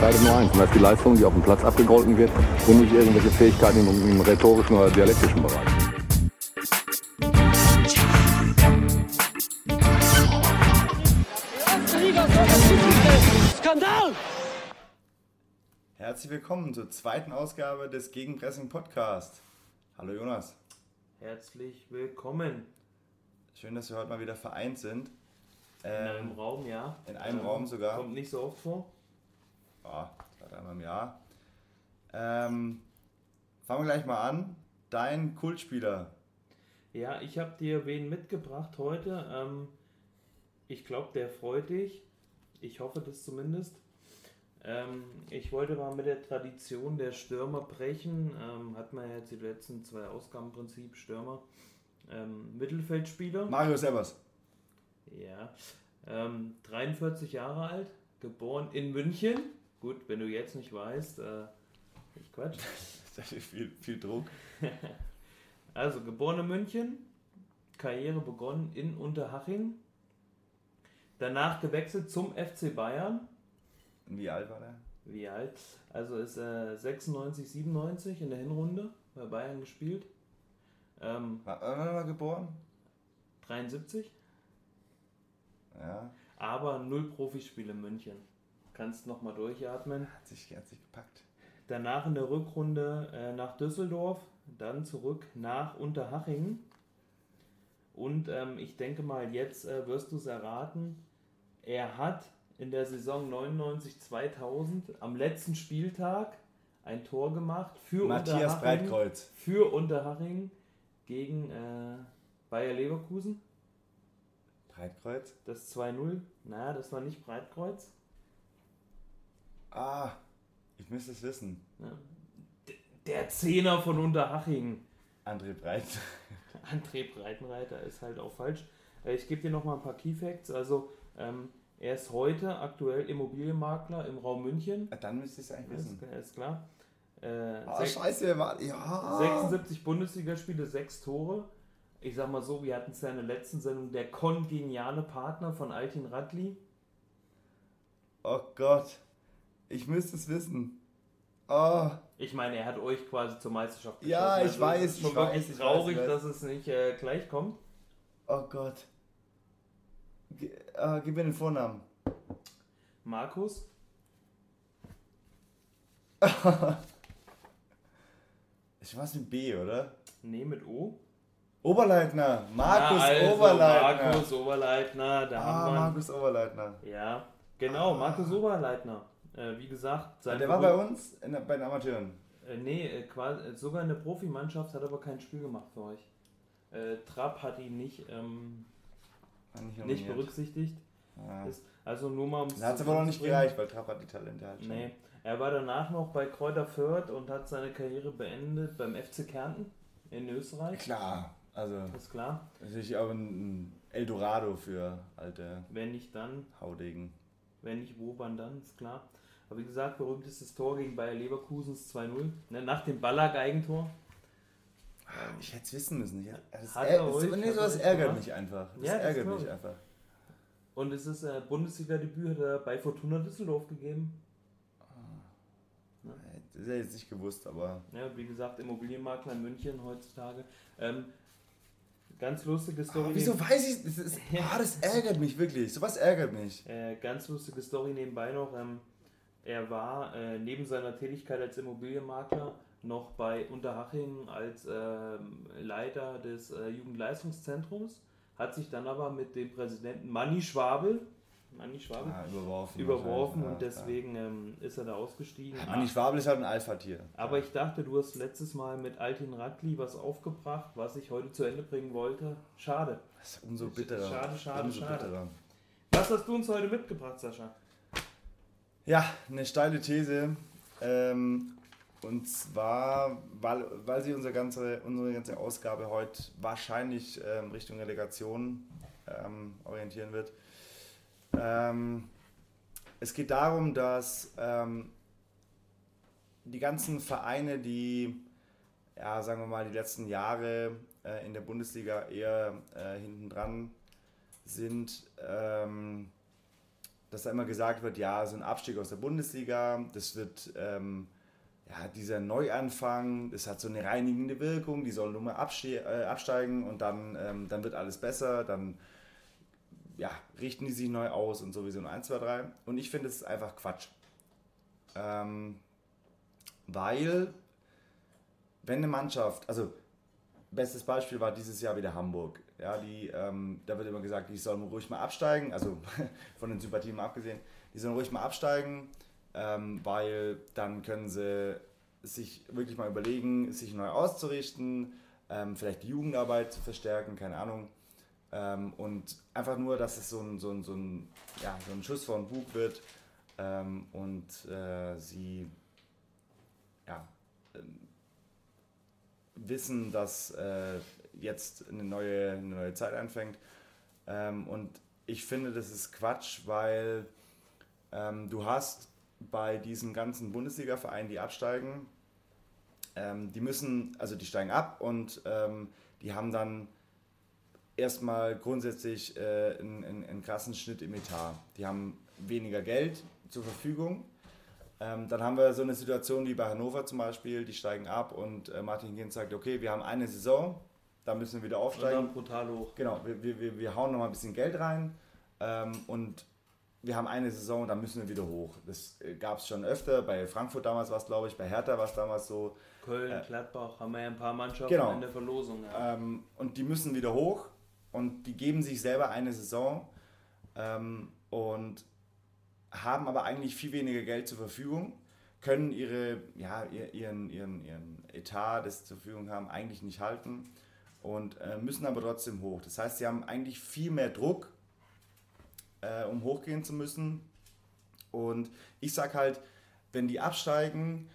entscheidet nur eins, und das ist die Leistung, die auf dem Platz abgegolten wird und nicht irgendwelche Fähigkeiten im, im rhetorischen oder dialektischen Bereich. Skandal! Herzlich willkommen zur zweiten Ausgabe des Gegenpressing Podcast. Hallo Jonas. Herzlich willkommen. Schön, dass wir heute mal wieder vereint sind. In einem Raum, ja. in einem Ähm, Raum sogar. Kommt nicht so oft vor. Ja, zwei, dreimal im Jahr. Ähm, fangen wir gleich mal an. Dein Kultspieler. Ja, ich habe dir wen mitgebracht heute. Ähm, ich glaube, der freut dich. Ich hoffe das zumindest. Ähm, ich wollte mal mit der Tradition der Stürmer brechen. Ähm, hat man ja jetzt die letzten zwei Ausgaben im Prinzip Stürmer. Ähm, Mittelfeldspieler. Marius Evers. Ja. Ähm, 43 Jahre alt, geboren in München. Gut, wenn du jetzt nicht weißt, äh, ich Quatsch. Das ist viel, viel Druck. Also geboren in München, Karriere begonnen in Unterhaching, danach gewechselt zum FC Bayern. Wie alt war der? Wie alt? Also ist äh, 96, 97 in der Hinrunde bei Bayern gespielt. Ähm, War, wann war er geboren? 73, Ja, aber null Profispiele in München. Kannst nochmal durchatmen. hat sich, hat sich gepackt. Danach in der Rückrunde äh, nach Düsseldorf, dann zurück nach Unterhaching. Und ähm, ich denke mal, jetzt äh, wirst du es erraten. Er hat in der Saison 99-2000 am letzten Spieltag ein Tor gemacht für Matthias Unterhaching, Breitkreuz. für Unterhaching gegen äh, Bayer Leverkusen. Breitkreuz? Das 2-0. Na, das war nicht Breitkreuz. Ah, ich müsste es wissen. Ja. Der Zehner von Unterhaching. André Breit. André Breitenreiter ist halt auch falsch. Äh, Ich gebe dir noch mal ein paar Key Facts. Also, ähm, er ist heute aktuell Immobilienmakler im Raum München. Ah, Dann müsste ich es eigentlich Ist, wissen. ist klar. Äh, Ah, sech- scheiße, wer war. Ja. 76 Bundesligaspiele, 6 Tore. Ich sag mal so, wir hatten es ja in der letzten Sendung, der kongeniale Partner von Altin Radli. Oh Gott. Ich müsste es wissen. Oh. Ich meine, er hat euch quasi zur Meisterschaft Ja, geschossen. ich Also, weiß, es ist schon ich weiß, ich traurig, weiß. dass es nicht äh, gleich kommt. Oh Gott. Ge äh, gib mir den Vornamen. Markus, Ich weiß mit B, oder? nee, mit O. Oberleitner. Markus also, Oberleitner. Markus Oberleitner, da ah, haben wir. Markus Oberleitner. Ja, genau, Markus Oberleitner. Äh, wie gesagt, sein Der war bei uns in bei den Amateuren. Äh, nee, äh, quasi, äh, sogar in der Profimannschaft hat aber kein Spiel gemacht für euch. Äh, Trapp hat ihn nicht, ähm, nicht, nicht berücksichtigt. Ja. Ist, also nur mal um Da hat es aber noch nicht gereicht, weil Trapp hat die Talente halt schon. Nee, er war danach noch bei Kräuter Fürth und hat seine Karriere beendet beim FC Kärnten in Österreich. Klar, also Ist klar. natürlich auch ein, ein Eldorado für alte Wenn nicht dann, Haudegen. wenn nicht wo, wann dann, ist klar. Aber wie gesagt, berühmtestes Tor gegen Bayer Leverkusens 2-0. Ne, nach dem Ballack-Eigentor. Ich hätte es wissen müssen. Ja, das, Hat er das, nee, sowas ärgert mich einfach. Das Ja, das ärgert glaub mich ich. einfach. Und es ist äh, Bundesliga-Debüt hat er bei Fortuna Düsseldorf gegeben. Das ist ja jetzt nicht gewusst, aber Ja, wie gesagt, Immobilienmakler in München heutzutage. Ähm, ganz lustige Story. Aber wieso weiß ich das? Ist, ah, das ärgert mich wirklich. Sowas ärgert mich. Äh, ganz lustige Story nebenbei noch. Ähm, er war äh, neben seiner Tätigkeit als Immobilienmakler noch bei Unterhaching als ähm, Leiter des äh, Jugendleistungszentrums, hat sich dann aber mit dem Präsidenten Manni Schwabel, Manni Schwabel Ah, überworfen. überworfen und deswegen ähm, ist er da ausgestiegen. Manni Schwabel ist halt ein Alpha-Tier. Aber ich dachte, du hast letztes Mal mit Altin Radli was aufgebracht, was ich heute zu Ende bringen wollte. Schade. Das ist umso bitterer. Schade, schade, umso schade. bitterer. Was hast du uns heute mitgebracht, Sascha? Ja, eine steile These. Ähm, und zwar, weil, weil sich unsere ganze, unsere ganze Ausgabe heute wahrscheinlich ähm, Richtung Relegation ähm, orientieren wird. Ähm, es geht darum, dass ähm, die ganzen Vereine, die, ja, sagen wir mal, die letzten Jahre äh, in der Bundesliga eher äh, hinten dran sind, ähm, dass da immer gesagt wird, ja, so ein Abstieg aus der Bundesliga, das wird ähm, ja, dieser Neuanfang, das hat so eine reinigende Wirkung, die sollen nur mal äh, absteigen und dann, ähm, dann wird alles besser, dann ja, richten die sich neu aus und sowieso ein 1, 2, 3. Und ich finde, es ist einfach Quatsch. Ähm, weil, wenn eine Mannschaft, also bestes Beispiel war dieses Jahr wieder Hamburg. Ja, die, ähm, da wird immer gesagt, die sollen ruhig mal absteigen, also von den Sympathien mal abgesehen, die sollen ruhig mal absteigen, ähm, weil dann können sie sich wirklich mal überlegen, sich neu auszurichten, ähm, vielleicht die Jugendarbeit zu verstärken, keine Ahnung. Ähm, und einfach nur, dass es so ein, so ein, so ein, ja, so ein Schuss vor den Bug wird ähm, und äh, sie ja, ähm, wissen, dass äh, jetzt eine neue, eine neue Zeit anfängt. Ähm, und ich finde, das ist Quatsch, weil ähm, du hast bei diesen ganzen Bundesliga-Vereinen, die absteigen, ähm, die müssen, also die steigen ab und ähm, die haben dann erstmal grundsätzlich äh, einen, einen, einen, krassen Schnitt im Etat. Die haben weniger Geld zur Verfügung. Ähm, dann haben wir so eine Situation wie bei Hannover zum Beispiel, die steigen ab und äh, Martin Kind sagt, okay, wir haben eine Saison, da müssen wir wieder aufsteigen. Und brutal hoch. Genau, wir, wir, wir hauen nochmal ein bisschen Geld rein ähm, und wir haben eine Saison, da müssen wir wieder hoch. Das äh, gab es schon öfter, bei Frankfurt damals war es, glaube ich, bei Hertha war es damals so. Köln, äh, Gladbach haben wir ja ein paar Mannschaften genau. in der Verlosung. Ja. Ähm, und die müssen wieder hoch und die geben sich selber eine Saison ähm, und haben aber eigentlich viel weniger Geld zur Verfügung, können ihre, ja, ihren, ihren, ihren Etat, das sie zur Verfügung haben, eigentlich nicht halten und äh, müssen aber trotzdem hoch. Das heißt, sie haben eigentlich viel mehr Druck, äh, um hochgehen zu müssen. Und ich sage halt, wenn die absteigen,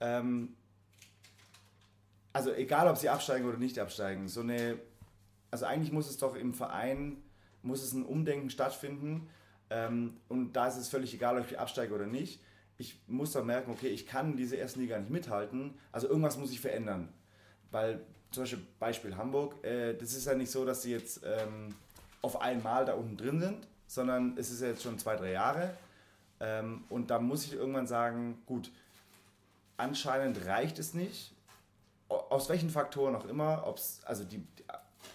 ähm, also egal ob sie absteigen oder nicht absteigen, so eine also eigentlich muss es doch im Verein, muss es ein Umdenken stattfinden. Ähm, und da ist es völlig egal, ob ich absteige oder nicht. Ich muss doch merken, okay, ich kann diese ersten Liga nicht mithalten. Also irgendwas muss ich verändern. Weil zum Beispiel Beispiel Hamburg, äh, das ist ja nicht so, dass sie jetzt ähm, auf einmal da unten drin sind, sondern es ist ja jetzt schon zwei, drei Jahre. Ähm, und da muss ich irgendwann sagen, gut, anscheinend reicht es nicht. Aus welchen Faktoren auch immer, ob also die,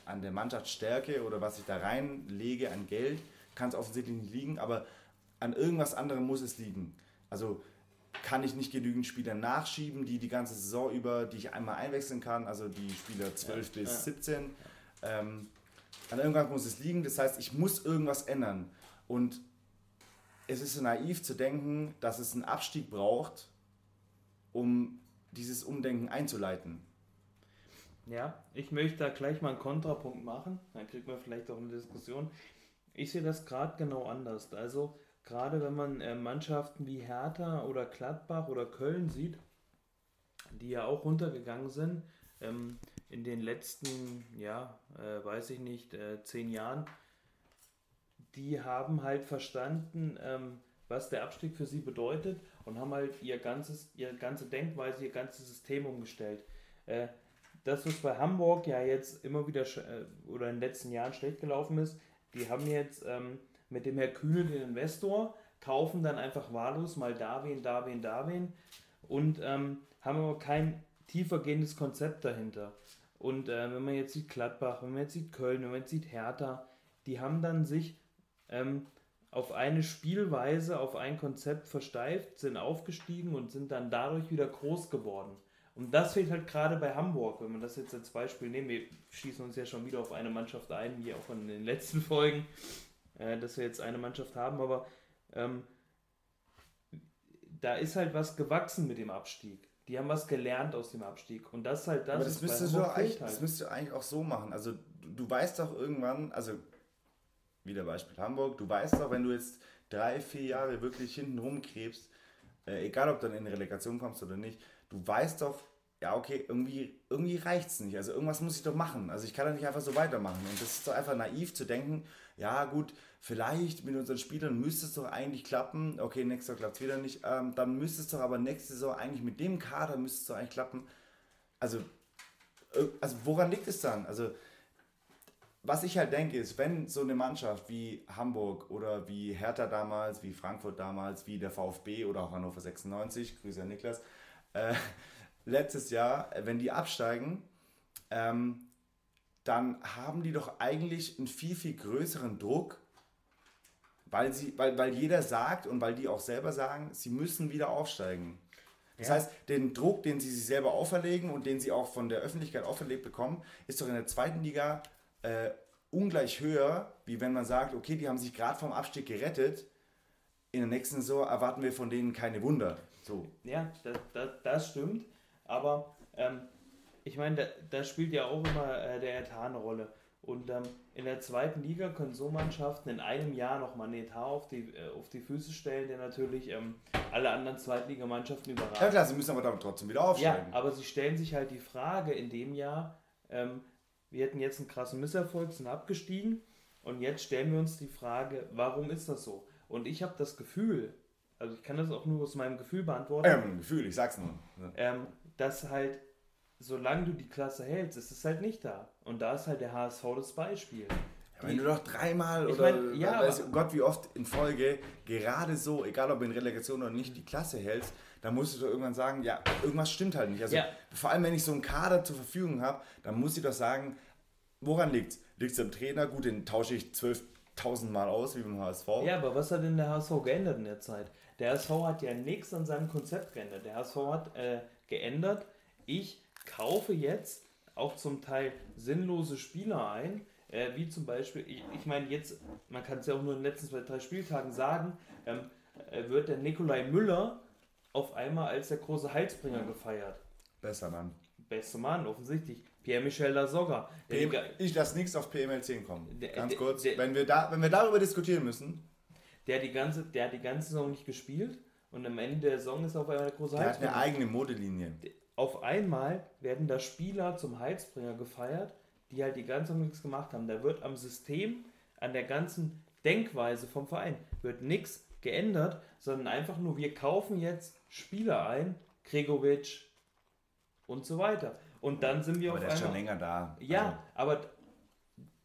an der Mannschaftsstärke oder was ich da reinlege an Geld, kann es offensichtlich nicht liegen, aber an irgendwas anderem muss es liegen. Also kann ich nicht genügend Spieler nachschieben, die die ganze Saison über, die ich einmal einwechseln kann, also die Spieler 12 ja, bis ja. 17. Ähm, an irgendwas muss es liegen, das heißt, ich muss irgendwas ändern. Und es ist so naiv zu denken, dass es einen Abstieg braucht, um dieses Umdenken einzuleiten. Ja, ich möchte da gleich mal einen Kontrapunkt machen, dann kriegt man vielleicht auch eine Diskussion. Ich sehe das gerade genau anders. Also gerade wenn man äh, Mannschaften wie Hertha oder Gladbach oder Köln sieht, die ja auch runtergegangen sind ähm, in den letzten, ja, äh, weiß ich nicht, äh, zehn Jahren, die haben halt verstanden, ähm, was der Abstieg für sie bedeutet und haben halt ihr ganzes, ihre ganze Denkweise, ihr ganzes System umgestellt. Äh, das, was bei Hamburg ja jetzt immer wieder äh, oder in den letzten Jahren schlecht gelaufen ist, die haben jetzt ähm, mit dem Herr Kühne den Investor, kaufen dann einfach wahllos mal da wen, da wen, da wen und ähm, haben aber kein tiefergehendes Konzept dahinter. Und äh, wenn man jetzt sieht Gladbach, wenn man jetzt sieht Köln, wenn man jetzt sieht Hertha, die haben dann sich ähm, auf eine Spielweise, auf ein Konzept versteift, sind aufgestiegen und sind dann dadurch wieder groß geworden. Und das fehlt halt gerade bei Hamburg, wenn man das jetzt als Beispiel nehmen. Wir schießen uns ja schon wieder auf eine Mannschaft ein, wie auch in den letzten Folgen, äh, dass wir jetzt eine Mannschaft haben, aber ähm, da ist halt was gewachsen mit dem Abstieg. Die haben was gelernt aus dem Abstieg. Und das ist halt das. Aber das müsstest, du eigentlich, halt. das müsstest du eigentlich auch so machen. Also du, du weißt doch irgendwann, also wieder Beispiel Hamburg, du weißt doch, wenn du jetzt drei, vier Jahre wirklich hinten rumkrebst, äh, egal ob du dann in Relegation kommst oder nicht, du weißt doch, ja, okay, irgendwie, irgendwie reicht es nicht. Also irgendwas muss ich doch machen. Also ich kann doch nicht einfach so weitermachen. Und das ist doch einfach naiv zu denken, ja gut, vielleicht mit unseren Spielern müsste es doch eigentlich klappen. Okay, nächstes Jahr klappt es wieder nicht. Ähm, dann müsste es doch aber nächste Saison eigentlich mit dem Kader müsste es doch eigentlich klappen. Also, äh, also woran liegt es dann? Also was ich halt denke, ist, wenn so eine Mannschaft wie Hamburg oder wie Hertha damals, wie Frankfurt damals, wie der VfB oder auch Hannover 96, Grüße an Niklas, äh, letztes Jahr, wenn die absteigen, ähm, dann haben die doch eigentlich einen viel, viel größeren Druck, weil, sie, weil, weil jeder sagt und weil die auch selber sagen, sie müssen wieder aufsteigen. Das ja. heißt, den Druck, den sie sich selber auferlegen und den sie auch von der Öffentlichkeit auferlegt bekommen, ist doch in der zweiten Liga äh, ungleich höher, wie wenn man sagt, okay, die haben sich gerade vom Abstieg gerettet. In der nächsten Saison erwarten wir von denen keine Wunder. So. Ja, das, das, das stimmt. Aber ähm, ich meine, da, da, spielt ja auch immer äh, der Etat eine Rolle. Und ähm, in der zweiten Liga können so Mannschaften in einem Jahr nochmal einen Etat auf die, äh, auf die Füße stellen, der natürlich ähm, alle anderen Zweitligamannschaften überragt. Ja klar, sie müssen aber damit trotzdem wieder aufsteigen. Ja, aber sie stellen sich halt die Frage in dem Jahr, ähm, wir hätten jetzt einen krassen Misserfolg, sind abgestiegen und jetzt stellen wir uns die Frage, warum ist das so? Und ich habe das Gefühl, also ich kann das auch nur aus meinem Gefühl beantworten. Ja, ein Gefühl, ich sag's nur. Ähm, dass halt solange du die Klasse hältst, ist es halt nicht da. Und da ist halt der HSV das Beispiel. Ja, wenn du doch dreimal oder mein, ja, weiß Gott wie oft in Folge gerade so, egal ob in Relegation oder nicht, die Klasse hältst, dann musst du doch irgendwann sagen, ja, irgendwas stimmt halt nicht. Also ja. vor allem, wenn ich so einen Kader zur Verfügung habe, dann muss ich doch sagen, woran liegt es? Liegt es am Trainer? Gut, den tausche ich 12.000 Mal aus, wie beim HSV. Ja, aber was hat denn der HSV geändert in der Zeit? Der HSV hat ja nichts an seinem Konzept geändert. Der HSV hat äh, geändert, ich kaufe jetzt auch zum Teil sinnlose Spieler ein, äh, wie zum Beispiel, ich, ich meine jetzt, man kann es ja auch nur in den letzten zwei, drei Spieltagen sagen, ähm, äh, wird der Nikolai Müller auf einmal als der große Heilsbringer gefeiert. Besser Mann. Bester Mann, offensichtlich. Pierre-Michel Lasogga. Ich lasse nichts auf PML10 kommen. Der, Ganz der, kurz. Der, wenn, wir da, wenn wir darüber diskutieren müssen. Der, die ganze, der hat die ganze Saison nicht gespielt und am Ende der Saison ist er auf einmal der große Heilsbringer. Der hat eine eigene Modelinie auf einmal werden da Spieler zum Heilsbringer gefeiert, die halt die ganze Zeit nichts gemacht haben. Da wird am System, an der ganzen Denkweise vom Verein, wird nichts geändert, sondern einfach nur, wir kaufen jetzt Spieler ein, Gregovic und so weiter. Und dann sind wir aber auf der einmal, ist schon länger da. Ja, also. aber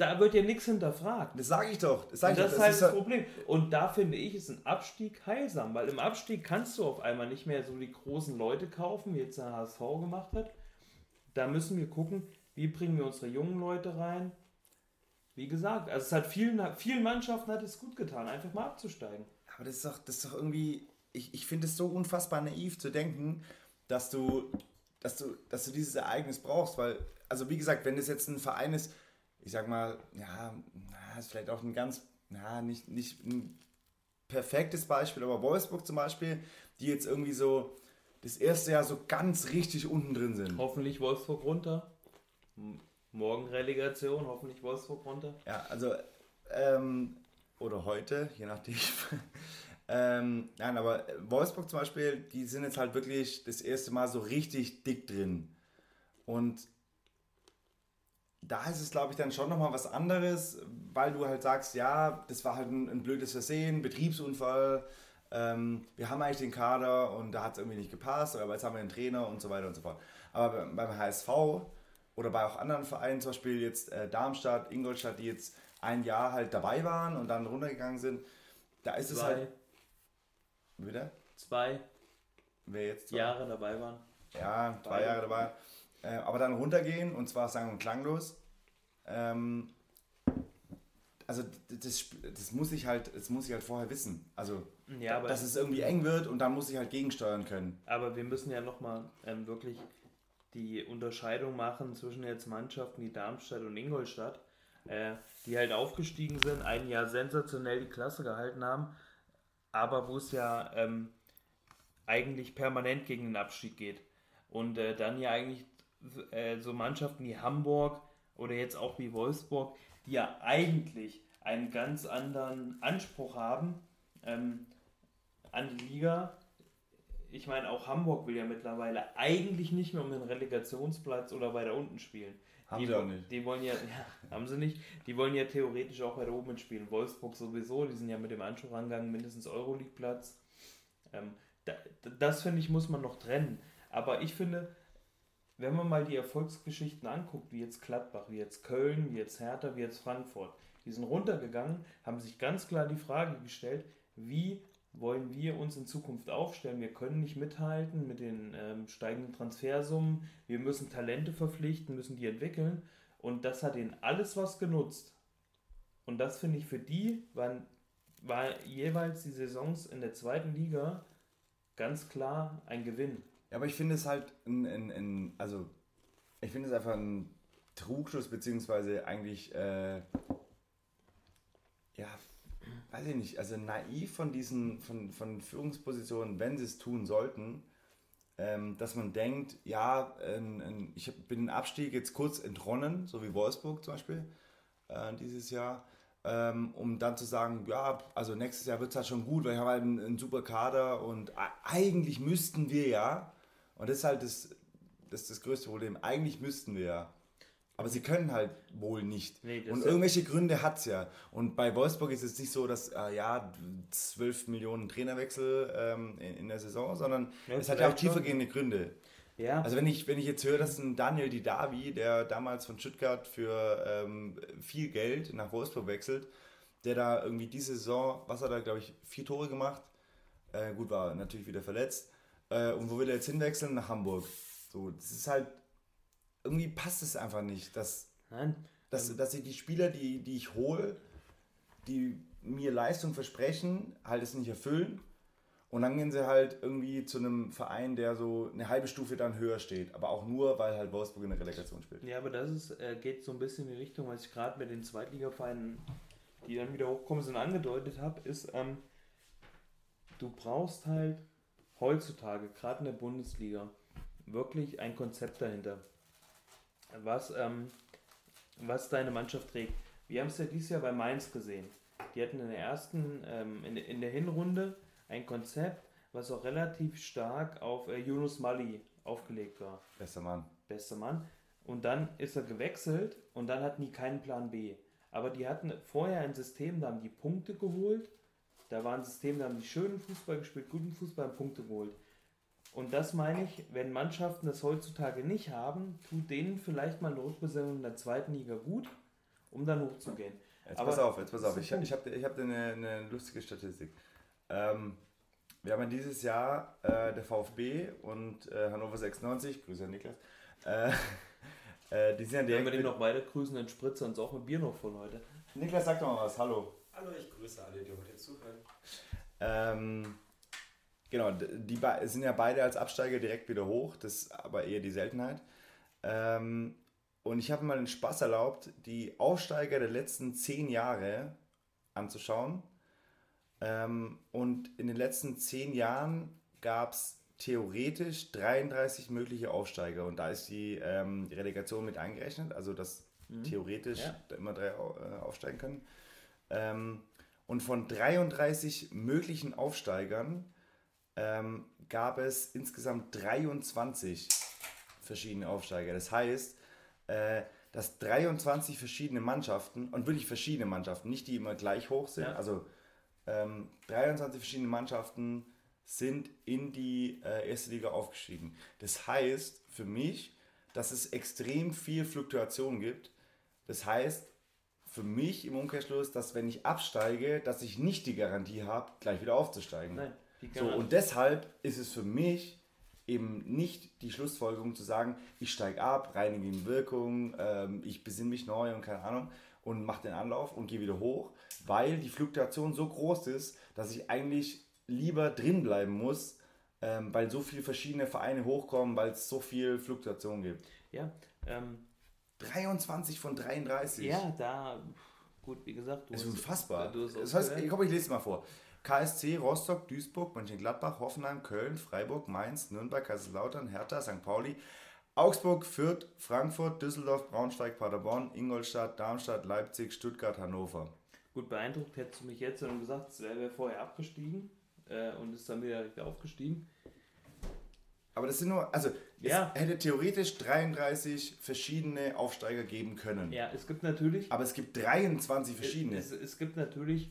da wird ja nichts hinterfragt. Das sage ich doch. Das, sag ich das doch. ist halt das, das Problem. Und da finde ich, ist ein Abstieg heilsam, weil im Abstieg kannst du auf einmal nicht mehr so die großen Leute kaufen, wie jetzt der HSV gemacht hat. Da müssen wir gucken, wie bringen wir unsere jungen Leute rein. Wie gesagt, also es hat vielen, vielen Mannschaften hat es gut getan, einfach mal abzusteigen. Aber das ist doch, das ist doch irgendwie, ich, ich finde es so unfassbar naiv zu denken, dass du, dass du, dass du dieses Ereignis brauchst, weil, also wie gesagt, wenn es jetzt ein Verein ist, ich sag mal, ja, ist vielleicht auch ein ganz, ja, nicht, nicht ein perfektes Beispiel, aber Wolfsburg zum Beispiel, die jetzt irgendwie so das erste Jahr so ganz richtig unten drin sind. Hoffentlich Wolfsburg runter. Morgen Relegation, hoffentlich Wolfsburg runter. Ja, also, ähm, oder heute, je nachdem. ähm, nein, aber Wolfsburg zum Beispiel, die sind jetzt halt wirklich das erste Mal so richtig dick drin. Und da ist es, glaube ich, dann schon nochmal was anderes, weil du halt sagst, ja, das war halt ein, ein blödes Versehen, Betriebsunfall, ähm, wir haben eigentlich den Kader und da hat es irgendwie nicht gepasst, aber jetzt haben wir einen Trainer und so weiter und so fort. Aber beim HSV oder bei auch anderen Vereinen, zum Beispiel jetzt äh, Darmstadt, Ingolstadt, die jetzt ein Jahr halt dabei waren und dann runtergegangen sind, da ist Zwei. es halt... Wieder? Zwei. Wer jetzt? Zwei? Jahre dabei waren. Ja, zwei Jahre dabei. Äh, aber dann runtergehen und zwar sang- und klanglos. Ähm, also das, das muss ich halt, das muss ich halt vorher wissen. Also ja, dass es irgendwie eng wird und dann muss ich halt gegensteuern können. Aber wir müssen ja nochmal ähm, wirklich die Unterscheidung machen zwischen jetzt Mannschaften wie Darmstadt und Ingolstadt, äh, die halt aufgestiegen sind, ein Jahr sensationell die Klasse gehalten haben, aber wo es ja ähm, eigentlich permanent gegen den Abstieg geht. Und äh, dann ja eigentlich äh, so Mannschaften wie Hamburg oder jetzt auch wie Wolfsburg, die ja eigentlich einen ganz anderen Anspruch haben ähm, an die Liga. Ich meine, auch Hamburg will ja mittlerweile eigentlich nicht mehr um den Relegationsplatz oder weiter unten spielen. Haben die, sie auch nicht. Die wollen ja, ja, haben sie nicht. Die wollen ja theoretisch auch weiter oben spielen. Wolfsburg sowieso, die sind ja mit dem Anspruch angegangen, mindestens Euroleague-Platz. Ähm, da, das finde ich, muss man noch trennen. Aber ich finde, wenn man mal die Erfolgsgeschichten anguckt, wie jetzt Gladbach, wie jetzt Köln, wie jetzt Hertha, wie jetzt Frankfurt, die sind runtergegangen, haben sich ganz klar die Frage gestellt, wie wollen wir uns in Zukunft aufstellen? Wir können nicht mithalten mit den ähm, steigenden Transfersummen. Wir müssen Talente verpflichten, müssen die entwickeln. Und das hat ihnen alles was genutzt. Und das finde ich für die, waren, war jeweils die Saisons in der zweiten Liga ganz klar ein Gewinn. Ja, aber ich finde es halt ein, ein, ein also ich finde es einfach ein Trugschluss, beziehungsweise eigentlich, äh, ja, weiß ich nicht, also naiv von diesen, von, von Führungspositionen, wenn sie es tun sollten, ähm, dass man denkt, ja, äh, ich bin den Abstieg jetzt kurz entronnen, so wie Wolfsburg zum Beispiel äh, dieses Jahr, ähm, um dann zu sagen, ja, also nächstes Jahr wird es halt schon gut, weil ich habe halt einen, einen super Kader und eigentlich müssten wir ja, und das ist halt das, das, das größte Problem, eigentlich müssten wir ja. Aber sie können halt wohl nicht. Nee, und irgendwelche Gründe hat es ja. Und bei Wolfsburg ist es nicht so, dass, äh, ja, 12 Millionen Trainerwechsel ähm, in, in, der Saison, sondern ja, es hat ja auch tiefergehende Gründe. Ja. Also wenn ich, wenn ich jetzt höre, dass ein Daniel Didavi, der damals von Stuttgart für ähm, viel Geld nach Wolfsburg wechselt, der da irgendwie diese Saison, was hat er, glaube ich, vier Tore gemacht, äh, gut, war natürlich wieder verletzt. Äh, und wo will er jetzt hinwechseln? Nach Hamburg. So, das ist halt, irgendwie passt es einfach nicht, dass, Nein. dass, dass ich die Spieler, die, die ich hole, die mir Leistung versprechen, halt es nicht erfüllen und dann gehen sie halt irgendwie zu einem Verein, der so eine halbe Stufe dann höher steht. Aber auch nur, weil halt Wolfsburg in der Relegation spielt. Ja, aber das ist, äh, geht so ein bisschen in die Richtung, was ich gerade mit den Zweitligavereinen, die dann wieder hochkommen sind, angedeutet habe, ist, ähm, du brauchst halt heutzutage, gerade in der Bundesliga, wirklich ein Konzept dahinter, was, ähm, was deine Mannschaft trägt. Wir haben es ja dieses Jahr bei Mainz gesehen. Die hatten in der ersten, ähm, in, in der Hinrunde ein Konzept, was auch relativ stark auf äh, Yunus Mali aufgelegt war. Bester Mann. Bester Mann. Und dann ist er gewechselt und dann hatten die keinen Plan B. Aber die hatten vorher ein System, da haben die Punkte geholt. Da war ein System, da haben die schönen Fußball gespielt, guten Fußball, Punkte geholt. Und das meine ich, wenn Mannschaften das heutzutage nicht haben, tut denen vielleicht mal eine Rückbesinnung in der zweiten Liga gut, um dann hochzugehen. Jetzt Aber pass auf, jetzt pass auf. Ich, ich habe ich hab eine, eine lustige Statistik. Ähm, wir haben dieses Jahr äh, der VfB und äh, Hannover 96, Grüße an Niklas, äh, äh die sind ja direkt. Wenn wir den noch weiter grüßen, dann spritzt uns auch ein Bier noch von heute. Niklas, sag doch mal was, hallo. Hallo, ich grüße alle, die heute zuhören. Ähm, genau, die sind ja beide als Absteiger direkt wieder hoch, das ist aber eher die Seltenheit. Ähm, und ich habe mal den Spaß erlaubt, die Aufsteiger der letzten zehn Jahre anzuschauen ähm, und in den letzten zehn Jahren gab es theoretisch 33 mögliche Aufsteiger und da ist die ähm, Relegation mit eingerechnet, also dass mhm. theoretisch ja. immer drei äh, aufsteigen können. Ähm, und von 33 möglichen Aufsteigern ähm, gab es insgesamt 23 verschiedene Aufsteiger. Das heißt, äh, dass 23 verschiedene Mannschaften und wirklich verschiedene Mannschaften, nicht die immer gleich hoch sind, ja. also ähm, 23 verschiedene Mannschaften sind in die äh, erste Liga aufgestiegen. Das heißt für mich, dass es extrem viel Fluktuation gibt. Das heißt für mich im Umkehrschluss, dass wenn ich absteige, dass ich nicht die Garantie habe, gleich wieder aufzusteigen. Nein, so, und deshalb ist es für mich eben nicht die Schlussfolgerung zu sagen, ich steige ab, reinige in Wirkung, ähm, ich besinne mich neu und keine Ahnung, und mache den Anlauf und gehe wieder hoch, weil die Fluktuation so groß ist, dass ich eigentlich lieber drin bleiben muss, ähm, weil so viele verschiedene Vereine hochkommen, weil es so viel Fluktuation gibt. Ja. Ähm, 23 von 33. Ja, da, gut, wie gesagt, du ist unfassbar. Du das heißt, ich, komm, ich lese es mal vor. KSC, Rostock, Duisburg, Mönchengladbach, Hoffenheim, Köln, Freiburg, Mainz, Nürnberg, Kaiserslautern, Hertha, St. Pauli, Augsburg, Fürth, Frankfurt, Düsseldorf, Braunschweig, Paderborn, Ingolstadt, Darmstadt, Leipzig, Stuttgart, Hannover. Gut, beeindruckt hättest du mich jetzt, wenn du gesagt hast, er wäre vorher abgestiegen äh, und ist dann wieder aufgestiegen. Aber das sind nur, also ja. es hätte theoretisch 33 verschiedene Aufsteiger geben können. Ja, es gibt natürlich. Aber es gibt 23 verschiedene. Es, es, es gibt natürlich.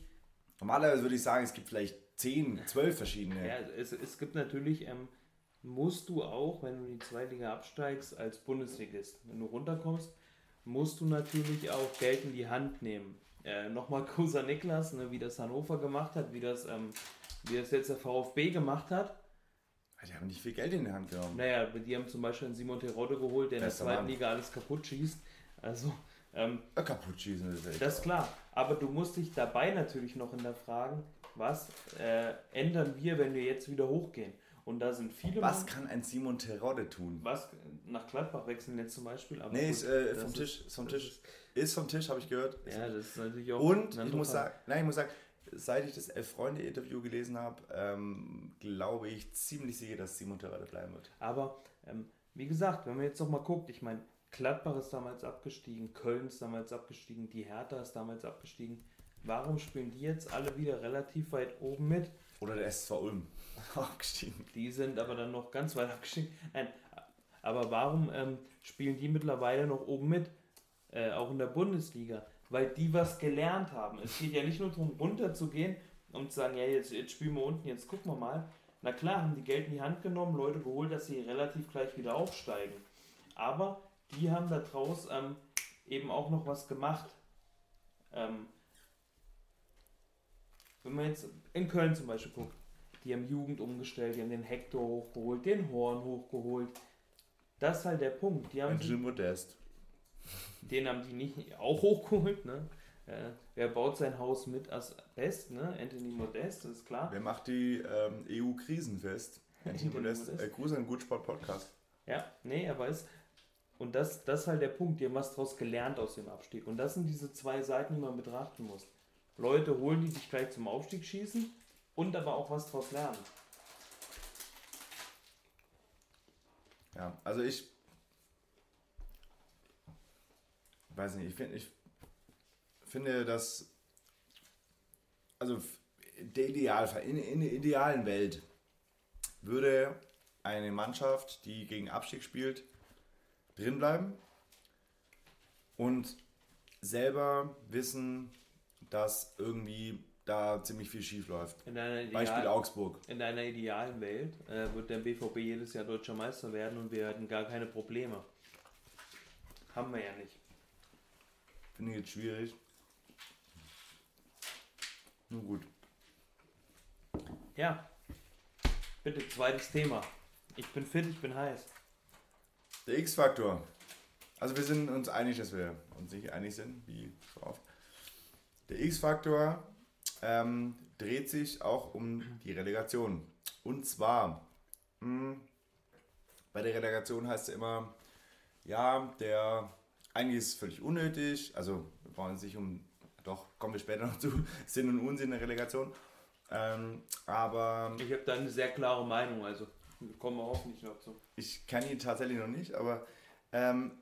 Normalerweise würde ich sagen, es gibt vielleicht 10, 12 verschiedene. Ja, es, es gibt natürlich ähm, musst du auch, wenn du in die zweite Liga absteigst, als Bundesligist, wenn du runterkommst, musst du natürlich auch Geld in die Hand nehmen. Äh, Nochmal an Niklas, ne, wie das Hannover gemacht hat, wie das, ähm, wie das jetzt der VfB gemacht hat. Die haben nicht viel Geld in der Hand genommen. Naja, die haben zum Beispiel einen Simon Terodde geholt, der in der Bester zweiten Mann. Liga alles kaputt schießt. Also, ähm, Äh, kaputt schießen ist echt. das ist klar. Aber du musst dich dabei natürlich noch hinterfragen, was äh, ändern wir, wenn wir jetzt wieder hochgehen? Und da sind viele. Was kann ein Simon Terodde tun? was nach Gladbach wechseln jetzt zum Beispiel? Aber Nee, gut, ist äh, das vom ist- Tisch. Ist vom Tisch. ist- Ist vom Tisch, habe ich gehört. Ja, das ist natürlich auch. Und ich anderer muss Fall. sagen, nein, ich muss sagen, seit ich das Elf-Freunde-Interview gelesen habe, ähm, glaube ich ziemlich sicher, dass Simon Terodde bleiben wird. Aber ähm, wie gesagt, wenn man jetzt noch mal guckt, ich meine, Gladbach ist damals abgestiegen, Köln ist damals abgestiegen, die Hertha ist damals abgestiegen. Warum spielen die jetzt alle wieder relativ weit oben mit? Oder der SV Ulm. Aufgestiegen. Die sind aber dann noch ganz weit abgestiegen. Nein, aber warum ähm, spielen die mittlerweile noch oben mit? Äh, auch in der Bundesliga. Weil die was gelernt haben. Es geht ja nicht nur darum, runterzugehen und zu sagen, ja, jetzt, jetzt spielen wir unten, jetzt gucken wir mal. Na klar, haben die Geld in die Hand genommen, Leute geholt, dass sie relativ gleich wieder aufsteigen. Aber die haben da draus ähm, eben auch noch was gemacht. Ähm, wenn man jetzt in Köln zum Beispiel guckt, die haben Jugend umgestellt, die haben den Hector hochgeholt, den Horn hochgeholt. Das ist halt der Punkt. Die haben Angel Modest. Den haben die nicht auch hochgeholt, ne? Äh, wer baut sein Haus mit Asbest, ne? Anthony Modest, das ist klar. Wer macht die ähm, EU-Krisenfest? Angel Modest. Modest. Äh, Gruß an Gutsport Podcast. Ja, nee, aber ist. Und das, das ist halt der Punkt, die haben was draus gelernt aus dem Abstieg. Und das sind diese zwei Seiten, die man betrachten muss. Leute holen, die sich gleich zum Aufstieg schießen und aber auch was draus lernen. Ja, also ich weiß nicht, ich, find, ich finde, dass also der Idealfall, in, in der idealen Welt würde eine Mannschaft, die gegen Abstieg spielt, drinbleiben und selber wissen, dass irgendwie da ziemlich viel schief läuft. Beispiel Augsburg. in einer idealen Welt äh, wird der BVB jedes Jahr deutscher Meister werden und wir hätten gar keine Probleme. Haben wir ja nicht. Finde ich jetzt schwierig. Nun gut. Ja. Bitte, zweites Thema. Ich bin fit, ich bin heiß. Der X-Faktor. Also wir sind uns einig, dass wir uns nicht einig sind, wie so oft. Der X-Faktor ähm, dreht sich auch um die Relegation. Und zwar, mh, bei der Relegation heißt es immer, ja, der eigentlich ist es völlig unnötig, also wir brauchen sich um, doch, kommen wir später noch zu, Sinn und Unsinn der Relegation. Ähm, aber Ich habe da eine sehr klare Meinung, also kommen wir hoffentlich noch zu. ich kenne ihn tatsächlich noch nicht, aber ähm,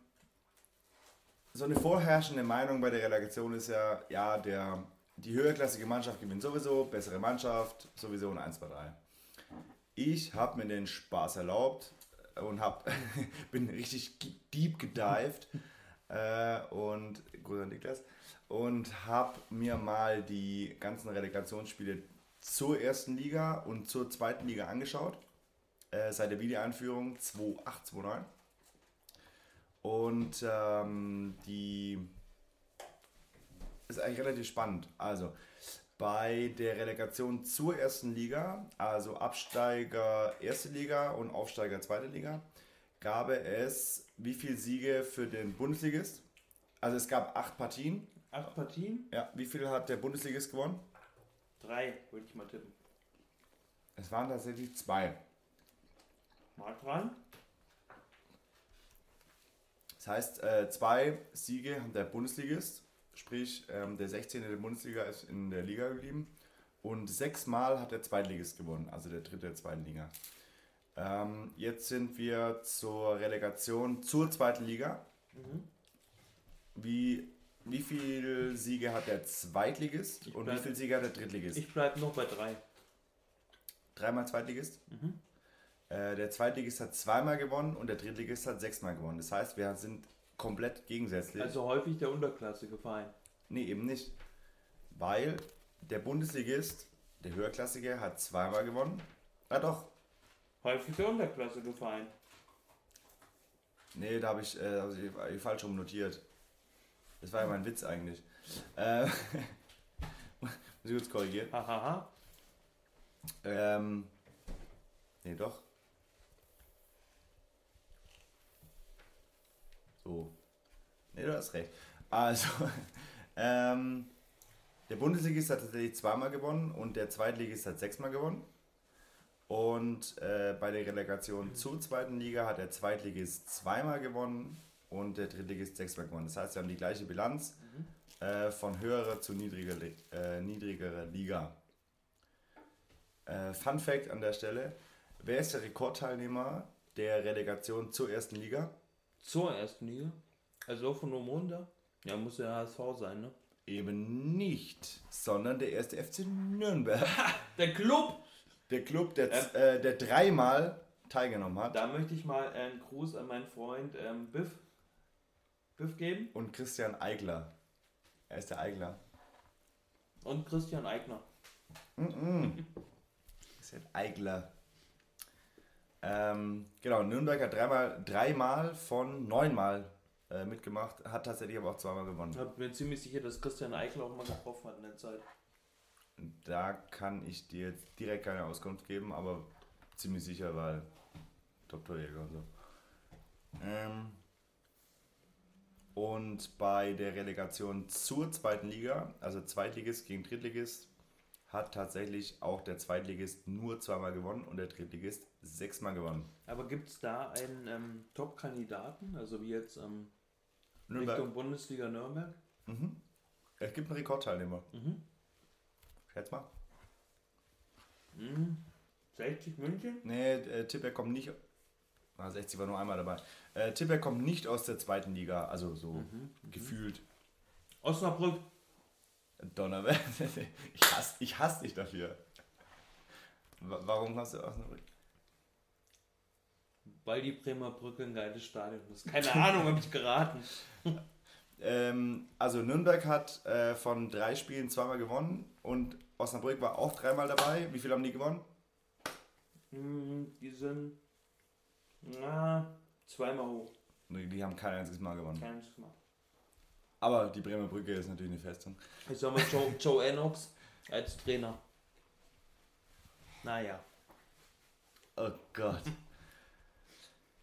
so eine vorherrschende Meinung bei der Relegation ist ja, ja, der, die höherklassige Mannschaft gewinnt sowieso, bessere Mannschaft, sowieso ein 1, 2, 3. Ich habe mir den Spaß erlaubt und hab, bin richtig deep gedived äh, und, Gruß an Niklas, und habe mir mal die ganzen Relegationsspiele zur ersten Liga und zur zweiten Liga angeschaut äh, seit der Wiedereinführung 2008, 2009. Und ähm, die ist eigentlich relativ spannend. Also bei der Relegation zur ersten Liga, also Absteiger erste Liga und Aufsteiger zweite Liga, gab es wie viele Siege für den Bundesligist? Also es gab acht Partien. Acht Partien? Ja, wie viel hat der Bundesligist gewonnen? Drei, würde ich mal tippen. Es waren tatsächlich zwei. Mal dran. Das heißt, äh, zwei Siege hat der Bundesligist, sprich ähm, der 16. der Bundesliga ist in der Liga geblieben und sechsmal hat der Zweitligist gewonnen, also der dritte der zweiten Liga. Ähm, jetzt sind wir zur Relegation zur zweiten Liga. Wie, wie viele Siege hat der Zweitligist Ich und wie viele Siege hat der Drittligist? Ich bleibe noch bei drei. Dreimal Zweitligist. Mhm. Äh, der Zweitligist hat zweimal gewonnen und der Drittligist hat sechsmal gewonnen. Das heißt, wir sind komplett gegensätzlich. Also häufig der unterklassige Verein. Nee, eben nicht. Weil der Bundesligist, der Höherklassige, hat zweimal gewonnen. Ah doch. Häufig der Unterklasse gefallen. Nee, da habe ich, äh, hab ich, falsch rum notiert. Das war ja mein Witz eigentlich. Äh, muss ich kurz korrigieren. Hahaha. Ähm, nee, doch. So. Nee, du hast recht. Also, ähm, der Bundesligist hat tatsächlich zweimal gewonnen und der Zweitligist hat sechsmal gewonnen. Und äh, bei der Relegation zur zweiten Liga hat der Zweitligist zweimal gewonnen und der Drittligist sechsmal gewonnen. Das heißt, wir haben die gleiche Bilanz äh, von höherer zu niedriger, äh, niedrigerer Liga. Äh, Fun Fact an der Stelle: Wer ist der Rekordteilnehmer der Relegation zur ersten Liga? Zur ersten Liga. Also von oben runter. Ja, muss der HSV sein, ne? Eben nicht, sondern der erste FC Nürnberg. Der Club! Der Club, der, z- äh, der dreimal teilgenommen hat. Da möchte ich mal einen Gruß an meinen Freund ähm, Biff, Biff geben Und Christian Eigler. Er ist der Eigler. und Christian Eigner. Christian Eigler. Ähm, genau, Nürnberg hat dreimal, dreimal von neunmal äh, mitgemacht, hat tatsächlich aber auch zweimal gewonnen. Ich bin ziemlich sicher, dass Christian Eigner auch mal getroffen hat in der Zeit. Da kann ich dir jetzt direkt keine Auskunft geben, aber ziemlich sicher, weil Top-Torjäger und so. Ähm, und bei der Relegation zur zweiten Liga, also Zweitligist gegen Drittligist, hat tatsächlich auch der Zweitligist nur zweimal gewonnen und der Drittligist sechsmal gewonnen. Aber gibt es da einen ähm, Top-Kandidaten, also wie jetzt ähm. Richtung Bundesliga Nürnberg? Es gibt einen Rekordteilnehmer. Mhm. Schätz mal. 60 München? Nee, äh, Tipper kommt nicht. Ah, 60 war nur einmal dabei. Äh, Tipper kommt nicht aus der zweiten Liga, also so gefühlt. Osnabrück. Donnerwetter. ich, hasse, ich hasse dich dafür. Wa- Warum hast du Osnabrück? Weil die Bremer Brücke ein geiles Stadion ist. Keine Ahnung, habe ich geraten. Ähm, also Nürnberg hat äh, von drei Spielen zweimal gewonnen und Osnabrück war auch dreimal dabei. Wie viel haben die gewonnen? Hm, Die sind na, zweimal hoch. Die haben kein einziges Mal gewonnen. Keines gemacht. Aber die Bremer Brücke ist natürlich eine Festung. Ich sag mal Joe, Joe Ennox als Trainer. Naja. Oh Gott.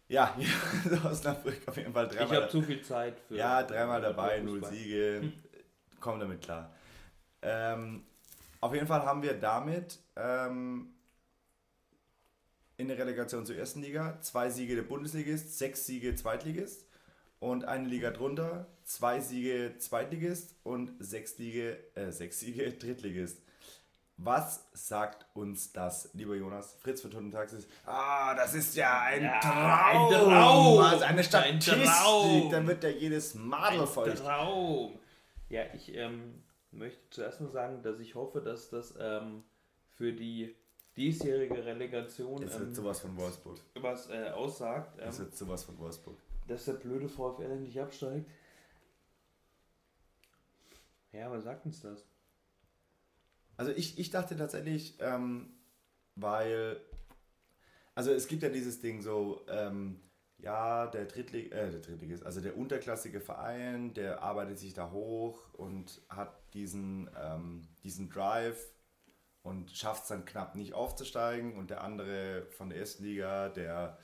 Ja, hier Osnabrück auf jeden Fall Ich dreimal. habe zu viel Zeit für. Ja, dreimal dabei, null. Siege. Komm damit klar. Ähm, auf jeden Fall haben wir damit ähm, in der Relegation zur ersten Liga zwei Siege der Bundesligist, sechs Siege Zweitligist und eine Liga drunter, zwei Siege Zweitligist und sechs, Siege, äh, sechs Siege Drittligist. Was sagt uns das, lieber Jonas? Fritz für Toten Taxis. Ah, das ist ja ein Ja, Traum. ein Traum. Also eine Ein Statistik. Traum. Dann wird ja jedes Madel voll. Traum. Ja, ich ähm, möchte zuerst mal sagen, dass ich hoffe, dass das ähm, für die diesjährige Relegation Es wird ähm, sowas von Wolfsburg. was äh, aussagt, Es ähm, wird sowas von Wolfsburg. dass der blöde VfL nicht absteigt. Ja, was sagt uns das? Also ich, ich dachte tatsächlich, ähm, weil, also es gibt ja dieses Ding so, ähm, ja, der Drittlig äh, der Drittligist, also der unterklassige Verein, der arbeitet sich da hoch und hat diesen, ähm, diesen Drive und schafft es dann knapp nicht aufzusteigen. Und der andere von der ersten Liga, der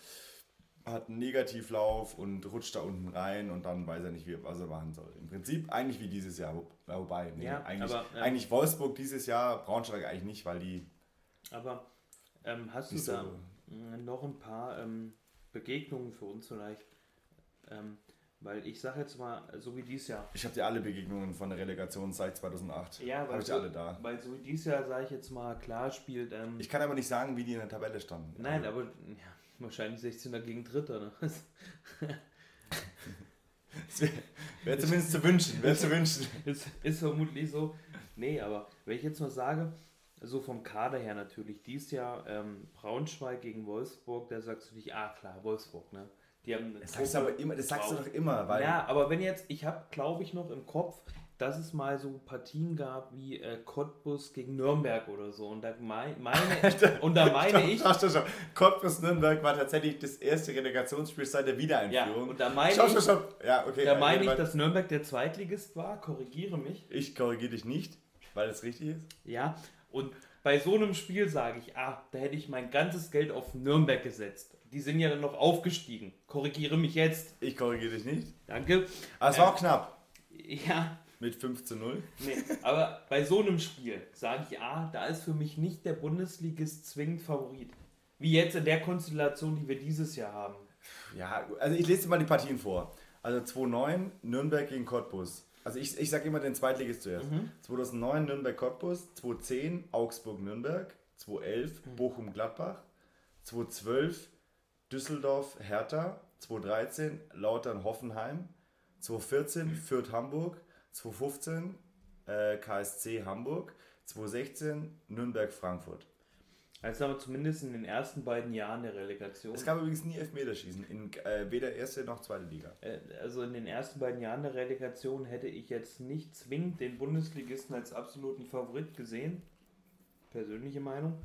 hat einen Negativlauf und rutscht da unten rein und dann weiß er nicht, wie, was er machen soll. Im Prinzip eigentlich wie dieses Jahr, wo, wobei, nee, Ja, eigentlich, aber, ähm, eigentlich Wolfsburg dieses Jahr, Braunschweig eigentlich nicht, weil die Aber ähm, hast du da so. mh, noch ein paar ähm, Begegnungen für uns vielleicht? Ähm, weil ich sage jetzt mal, so wie dies Jahr. Ich habe dir alle Begegnungen von der Relegation seit 2008. Ja, weil ich so, alle da. Weil so wie dies Jahr, sage ich jetzt mal, klar spielt. Ähm, Ich kann aber nicht sagen, wie die in der Tabelle standen. nein, Also, aber ja, wahrscheinlich 16er gegen Dritter. Ne? Wäre zumindest zu wünschen, wäre zu wünschen. ist, ist vermutlich so. Nee, aber wenn ich jetzt mal sage, so vom Kader her natürlich, dies Jahr ähm, Braunschweig gegen Wolfsburg, da sagst du nicht, ah klar, Wolfsburg, ne? Die haben Das sagst du aber immer, das sagst du doch immer, weil Ja, aber wenn jetzt, ich habe, glaube ich, noch im Kopf, dass es mal so Partien gab wie äh, Cottbus gegen Nürnberg oder so. Und da mein, meine, und da meine ich. Schau, schau, schau. Cottbus Nürnberg war tatsächlich das erste Relegationsspiel seit der Ja, Wiedereinführung. und da meine schau, ich, schau, schau. Ja, okay. da meine ich, dass Nürnberg der Zweitligist war. Korrigiere mich. ich korrigiere dich nicht, weil es richtig ist. Ja, und bei so einem Spiel sage ich, ah, da hätte ich mein ganzes Geld auf Nürnberg gesetzt. Die sind ja dann noch aufgestiegen. Korrigiere mich jetzt. Ich korrigiere dich nicht. Danke. Aber es war auch knapp. Ja, Mit 5 zu 0. nee, aber bei so einem Spiel sage ich, ah, da ist für mich nicht der Bundesligist zwingend Favorit. Wie jetzt in der Konstellation, die wir dieses Jahr haben. Ja, also ich lese dir mal die Partien vor. Also 2-9, Nürnberg gegen Cottbus. Also ich, ich sage immer den Zweitligist zuerst. 2009 Nürnberg-Cottbus, 2010 Augsburg-Nürnberg, 2011 Bochum-Gladbach, 2012 Düsseldorf-Hertha, 2013 Lautern-Hoffenheim, 2014 Fürth-Hamburg, 2015 äh, KSC Hamburg, 2016 Nürnberg-Frankfurt. Also aber zumindest in den ersten beiden Jahren der Relegation. Es gab übrigens nie Elfmeterschießen in äh, weder erste noch zweite Liga. Äh, Also in den ersten beiden Jahren der Relegation hätte ich jetzt nicht zwingend den Bundesligisten als absoluten Favorit gesehen. Persönliche Meinung.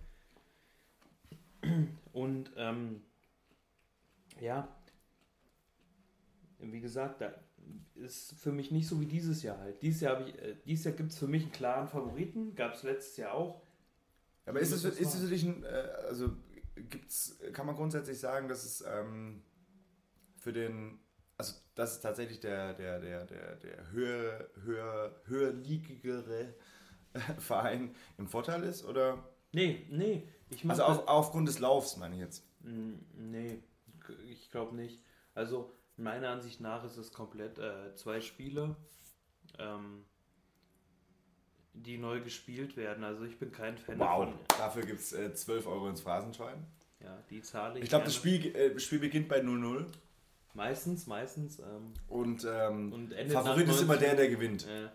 Und ähm, ja, wie gesagt, da ist für mich nicht so wie dieses Jahr halt. Dieses Jahr, habe ich, äh, dieses Jahr gibt es für mich einen klaren Favoriten, gab es letztes Jahr auch. Aber ist es, ist es für dich ein, äh, also gibt's, kann man grundsätzlich sagen, dass es ähm, für den, also dass es tatsächlich der, der, der, der, der höher, höher, höherligigere äh, Verein im Vorteil ist? Oder? Nee, nee, Also auf, aufgrund des Laufs, meine ich jetzt. Nee, ich glaube nicht. Also meiner Ansicht nach ist es komplett äh, zwei Spiele, ähm, die neu gespielt werden. Also ich bin kein Fan davon. Dafür gibt es äh, 12 Euro ins Phrasenschwein. Ja, die zahle ich. Ich glaube, das. Spiel, äh, das Spiel beginnt bei 0-0 Meistens, meistens. Ähm, und, ähm, und endet Favorit ist immer 90 der, der gewinnt. Äh,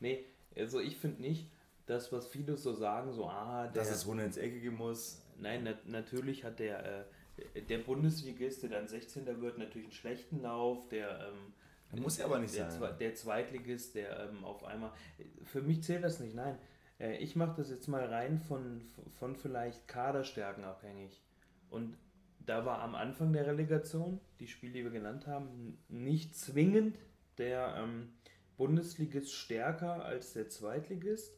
nee, also ich finde nicht, dass was viele so sagen, so, ah, der. Dass es Runde ins Eckige muss. Nein, nat natürlich hat der, äh, der Bundesligist, der dann 16. wird, natürlich einen schlechten Lauf. Der, ähm, Der muss ja aber nicht der, sein. Der Zweitligist, der ähm, auf einmal. Für mich zählt das nicht, nein. Äh, ich mache das jetzt mal rein von, von vielleicht Kaderstärken abhängig. Und da war am Anfang der Relegation, die Spiele, die wir genannt haben, nicht zwingend der ähm, Bundesligist stärker als der Zweitligist.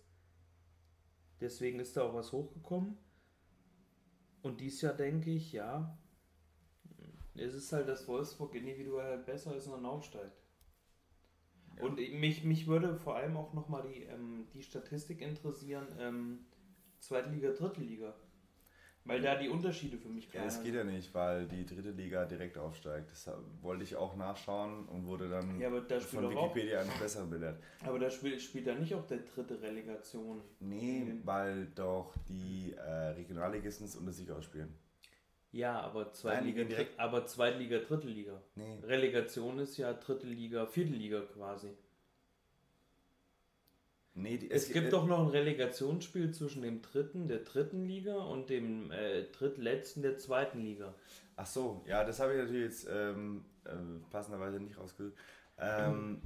Deswegen ist da auch was hochgekommen. Und dies Jahr denke ich, ja, es ist halt, dass Wolfsburg individuell halt besser ist und dann aufsteigt. Und mich, mich würde vor allem auch nochmal die, ähm, die Statistik interessieren, ähm, Zweite Liga, Dritte Liga. Weil da die Unterschiede für mich Ja, kleiner das geht ja nicht, weil die dritte Liga direkt aufsteigt. Das wollte ich auch nachschauen und wurde dann Ja, aber da spielt von doch auch, Wikipedia eines Besseren belehrt. aber da spielt, spielt da nicht auch der dritte Relegation. Nee, weil doch die äh, Regionalligisten es unter sich ausspielen. Ja, aber Zweitliga, gehen direkt- aber Zweitliga, Dritte Liga. Nee. Relegation ist ja Dritte Liga, Vierte Liga quasi. Nee, die, Es gibt äh, doch noch ein Relegationsspiel zwischen dem dritten der dritten Liga und dem äh, drittletzten der zweiten Liga. Ach so, ja, das habe ich natürlich jetzt ähm, äh, passenderweise nicht rausgesucht. Ähm,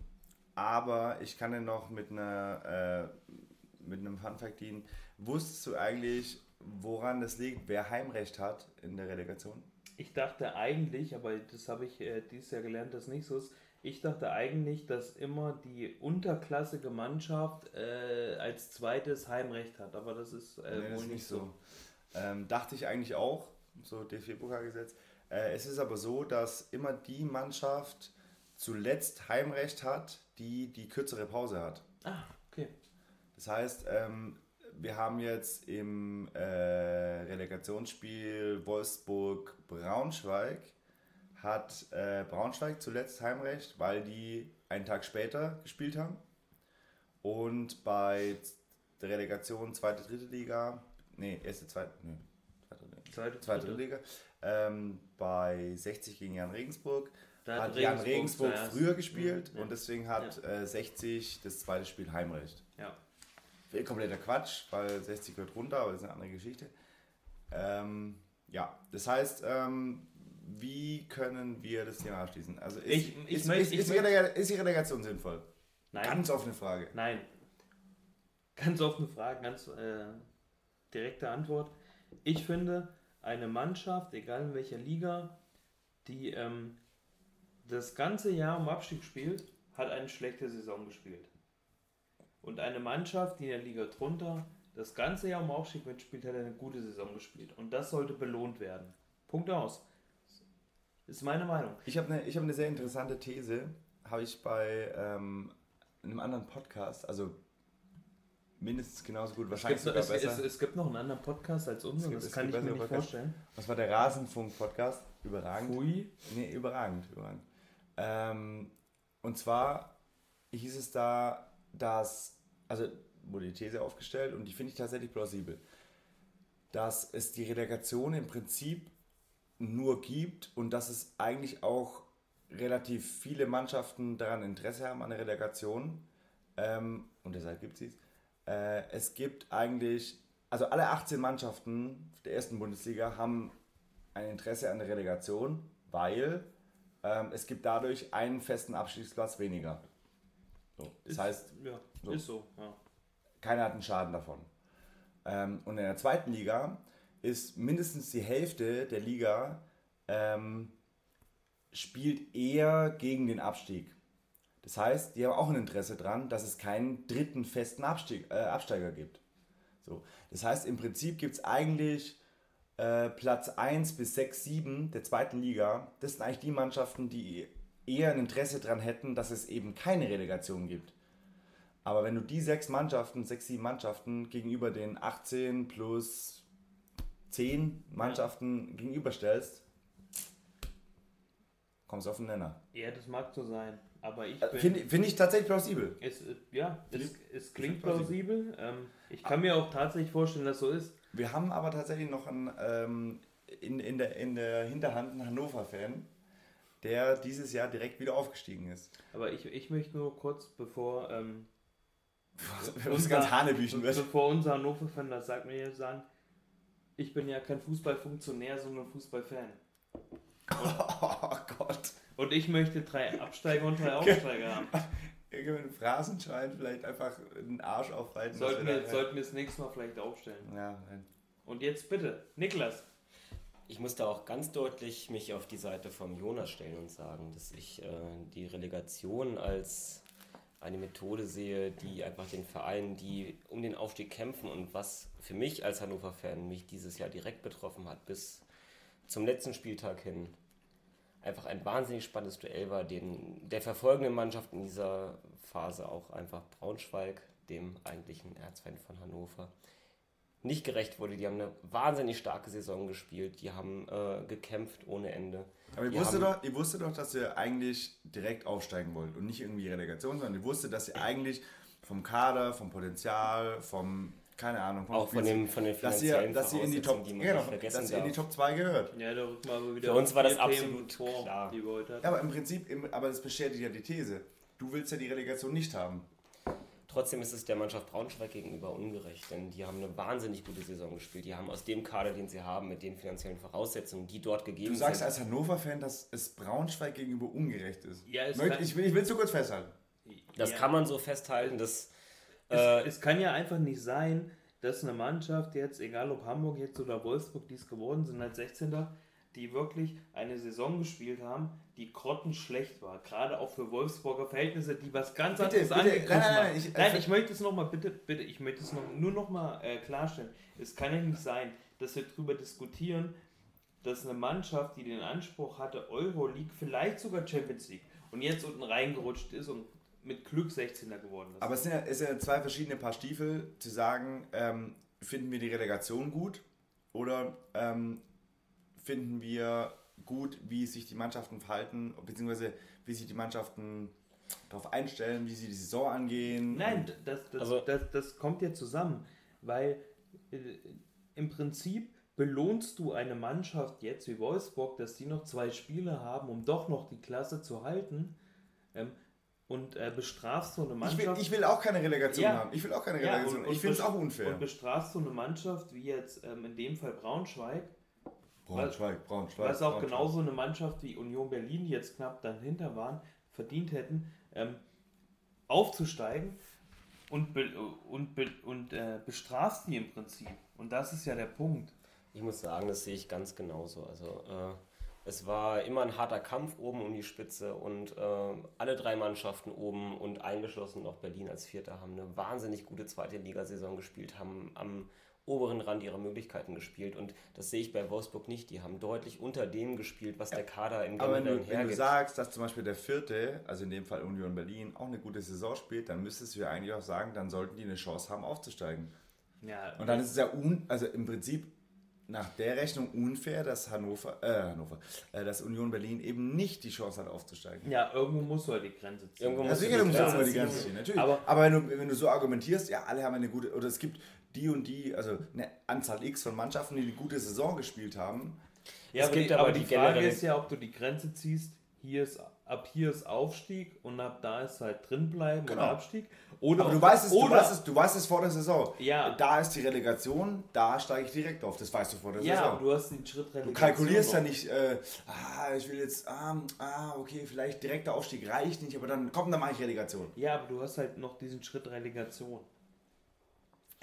Aber ich kann dir noch mit einer äh, mit einem Fun Fact dienen. Wusstest du eigentlich, woran das liegt, wer Heimrecht hat in der Relegation? Ich dachte eigentlich, aber das habe ich äh, dieses Jahr gelernt, dass nicht so ist. Ich dachte eigentlich, dass immer die unterklassige Mannschaft äh, als zweites Heimrecht hat, aber das ist äh, nee, das wohl ist nicht so. Ähm, dachte ich eigentlich auch, so DFB-Pokalgesetz. Äh, es ist aber so, dass immer die Mannschaft zuletzt Heimrecht hat, die die kürzere Pause hat. Ah, okay. Das heißt, ähm, wir haben jetzt im äh, Relegationsspiel Wolfsburg-Braunschweig hat äh, Braunschweig zuletzt Heimrecht, weil die einen Tag später gespielt haben. Und bei der Relegation zweite, dritte Liga, nee, erste, zweite, nee, zweite, nee, Zweite, zweite dritte. Liga, ähm, bei 60 gegen Jan Regensburg Da hat Jan Regensburg zuerst- früher gespielt Ja, und deswegen hat äh, 60 das zweite Spiel Heimrecht. Ja. Wäre kompletter Quatsch, weil 60 gehört runter, aber das ist eine andere Geschichte. Ähm, ja, das heißt, ähm, wie können wir das Thema abschließen? Also ist, Ich- ich ist, möcht- ist, ist die Relegation sinnvoll? Nein. Ganz offene Frage. Nein. Ganz offene Frage, ganz äh, direkte Antwort. Ich finde, eine Mannschaft, egal in welcher Liga, die ähm, das ganze Jahr um Abstieg spielt, hat eine schlechte Saison gespielt. Und eine Mannschaft, die in der Liga drunter das ganze Jahr um Aufstieg mitspielt, hat eine gute Saison gespielt. Und das sollte belohnt werden. Punkt aus. Ist meine Meinung. Ich habe eine hab ne sehr interessante These, habe ich bei ähm, einem anderen Podcast, also mindestens genauso gut, wahrscheinlich es gibt, sogar es, besser. Es, es, gibt noch einen anderen Podcast als unseren, das kann ich mir nicht Podcasts. vorstellen. Was war der Rasenfunk-Podcast? Überragend. Hui. Nee, überragend, überragend. Ähm, und zwar hieß es da, dass, also wurde die These aufgestellt und die finde ich tatsächlich plausibel, dass es die Relegation im Prinzip nur gibt und dass es eigentlich auch relativ viele Mannschaften daran Interesse haben an der Relegation ähm, und deshalb gibt es äh, Es gibt eigentlich, also alle 18 Mannschaften der ersten Bundesliga haben ein Interesse an der Relegation, weil ähm, es gibt dadurch einen festen Abstiegsplatz weniger. So, das Ist- heißt, ja, so. ist so. Ja. keiner hat einen Schaden davon. Ähm, und in der zweiten Liga ist mindestens die Hälfte der Liga ähm, spielt eher gegen den Abstieg. Das heißt, die haben auch ein Interesse daran, dass es keinen dritten festen Abstieg, äh, Absteiger gibt. So. Das heißt, im Prinzip gibt es eigentlich äh, Platz 1 bis 6, 7 der zweiten Liga. Das sind eigentlich die Mannschaften, die eher ein Interesse daran hätten, dass es eben keine Relegation gibt. Aber wenn du die sechs Mannschaften, sechs, sieben Mannschaften gegenüber den 18 plus 10 Mannschaften gegenüberstellst, kommst du auf den Nenner. ja, das mag so sein. Aber ich Äh, bin. Finde find ich tatsächlich plausibel. es, äh, ja, es, es klingt ich plausibel. Ähm, ich kann mir auch tatsächlich vorstellen, dass so ist. Wir haben aber tatsächlich noch einen, ähm, in, in, der, in der Hinterhand einen Hannover-Fan, der dieses Jahr direkt wieder aufgestiegen ist. Aber ich, ich möchte nur kurz, bevor, ähm, Was ganz Hanebüchen wird. bevor unser Hannover-Fan das sagt, mir jetzt sagen, ich bin ja kein Fußballfunktionär, sondern Fußballfan. Oh Gott. Und ich möchte drei Absteiger und drei Aufsteiger haben. Irgendwann Phrasenschein vielleicht einfach den Arsch aufhalten. Sollten wir, sollten wir das nächste Mal vielleicht aufstellen. Ja, nein. Und jetzt bitte, Niklas. Ich muss da auch ganz deutlich mich auf die Seite vom Jonas stellen und sagen, dass ich äh, die Relegation als eine Methode sehe, die einfach den Vereinen, die um den Aufstieg kämpfen und was für mich als Hannover-Fan mich dieses Jahr direkt betroffen hat, bis zum letzten Spieltag hin, einfach ein wahnsinnig spannendes Duell war, den der verfolgenden Mannschaft in dieser Phase auch einfach Braunschweig, dem eigentlichen Erzfeind von Hannover, nicht gerecht wurde. Die haben eine wahnsinnig starke Saison gespielt, die haben äh, gekämpft ohne Ende. Aber ihr haben- doch, ihr wusstet doch, dass ihr eigentlich direkt aufsteigen wollt und nicht irgendwie Relegation, sondern ihr wusstet, dass ihr eigentlich vom Kader, vom Potenzial, vom, keine Ahnung, vom Auch von, dem, von den dass ihr, dass ihr in die Top, die man genau, dass ihr in die. Top 2 gehört. Ja, da wir aber wieder Für uns war das absolut vor, klar. die. Ja, aber im Prinzip, im, aber das bestätigt ja die These. Du willst ja die Relegation nicht haben. Trotzdem ist es der Mannschaft Braunschweig gegenüber ungerecht, denn die haben eine wahnsinnig gute Saison gespielt. Die haben aus dem Kader, den sie haben, mit den finanziellen Voraussetzungen, die dort gegeben Du sagst sind, als Hannover-Fan, dass es Braunschweig gegenüber ungerecht ist. Ja, es Möcht- kann- ich will es nur kurz festhalten. das Ja. kann man so festhalten, dass Es, äh, es kann ja einfach nicht sein, dass eine Mannschaft jetzt, egal ob Hamburg jetzt oder Wolfsburg, die es geworden sind als 16. die wirklich eine Saison gespielt haben, die grottenschlecht war. Gerade auch für Wolfsburger Verhältnisse, die was ganz Bitte, anderes angegriffen nein, nein, nein, ich- nein, ich möchte es nochmal, bitte, bitte, ich möchte es noch, nur nochmal äh, klarstellen. Es kann ja nicht sein, dass wir darüber diskutieren, dass eine Mannschaft, die den Anspruch hatte, Euroleague, vielleicht sogar Champions League, und jetzt unten reingerutscht ist und mit Glück 16er geworden ist. Aber es sind ja, es sind ja zwei verschiedene Paar Stiefel, zu sagen, ähm, finden wir die Relegation gut oder ähm, finden wir gut, wie sich die Mannschaften verhalten, beziehungsweise wie sich die Mannschaften darauf einstellen, wie sie die Saison angehen. Nein, das, das, Also- das, das kommt ja zusammen, weil äh, im Prinzip belohnst du eine Mannschaft jetzt wie Wolfsburg, dass die noch zwei Spiele haben, um doch noch die Klasse zu halten ähm, und äh, bestrafst so eine ich, Mannschaft. will, ich will auch keine Relegation Ja. haben. Ich will auch keine Ja, Relegation. und- und ich finde es auch unfair. Und bestrafst so eine Mannschaft wie jetzt ähm, in dem Fall Braunschweig, Braunschweig, Braunschweig. was auch Braunschweig. genauso eine Mannschaft wie Union Berlin, die jetzt knapp dahinter waren, verdient hätten. Ähm, aufzusteigen und, be und, be und äh, bestrafst die im Prinzip. Und das ist ja der Punkt. Ich muss sagen, das sehe ich ganz genauso. Also äh, es war immer ein harter Kampf oben um die Spitze und äh, alle drei Mannschaften oben und eingeschlossen noch Berlin als Vierter haben eine wahnsinnig gute zweite Ligasaison gespielt, haben am oberen Rand ihrer Möglichkeiten gespielt und das sehe ich bei Wolfsburg nicht. Die haben deutlich unter dem gespielt, was der Kader im Aber wenn du, Generellen wenn du hergibt. sagst, dass zum Beispiel der Vierte, also in dem Fall Union Berlin, auch eine gute Saison spielt, dann müsstest du ja eigentlich auch sagen, dann sollten die eine Chance haben, aufzusteigen. Ja, Und dann ist es ja un, also im Prinzip nach der Rechnung unfair, dass Hannover, äh, Hannover, äh, dass Union Berlin eben nicht die Chance hat, aufzusteigen. ja, irgendwo muss halt die Grenze ziehen. Irgendwo Ja, musst du sicher, die du musst die ziehen. Grenze ziehen, natürlich. Aber- Aber, wenn, du, wenn du so argumentierst, ja, alle haben eine gute, oder es gibt die und die, also eine Anzahl X von Mannschaften, die eine gute Saison gespielt haben. Ja, Es aber, gibt die, aber aber die die Frage ist ja, ob du die Grenze ziehst, hier ist, ab hier ist Aufstieg und ab da ist halt drin bleiben Genau. oder Abstieg. Oder Aber du weißt es, du oder, weißt es, du weißt es vor der Saison. Ja. Da ist die Relegation, da steige ich direkt auf, das weißt du vor der Ja, Saison. aber du hast den Schritt Du Relegation kalkulierst ja nicht, äh, ah, ich will jetzt, ah, ah, okay, vielleicht direkter Aufstieg reicht nicht, aber dann komm, dann mache ich Relegation. Ja, aber du hast halt noch diesen Schritt Relegation.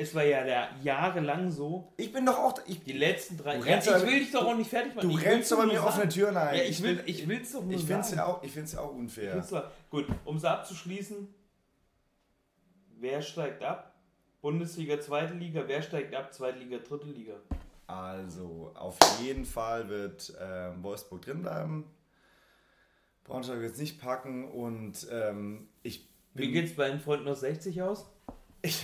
Es war ja der jahrelang so, Ich bin doch auch, ich, die letzten drei. Du Ja, rennst ich will dich doch auch nicht fertig machen. du Ich rennst aber mir offene. Türen ein. Ja, ich will, ich will's doch nur ich finde es sagen. ja auch, ich find's ja auch unfair. Gut, um es abzuschließen, wer steigt ab? Bundesliga, zweite Liga, wer steigt ab? Zweite Liga, dritte Liga. Also, auf jeden Fall wird ähm, Wolfsburg drin bleiben. Braunschweig wird es nicht packen und ähm, ich Wie bin, geht's bei den Freunden aus 60 aus? Ich,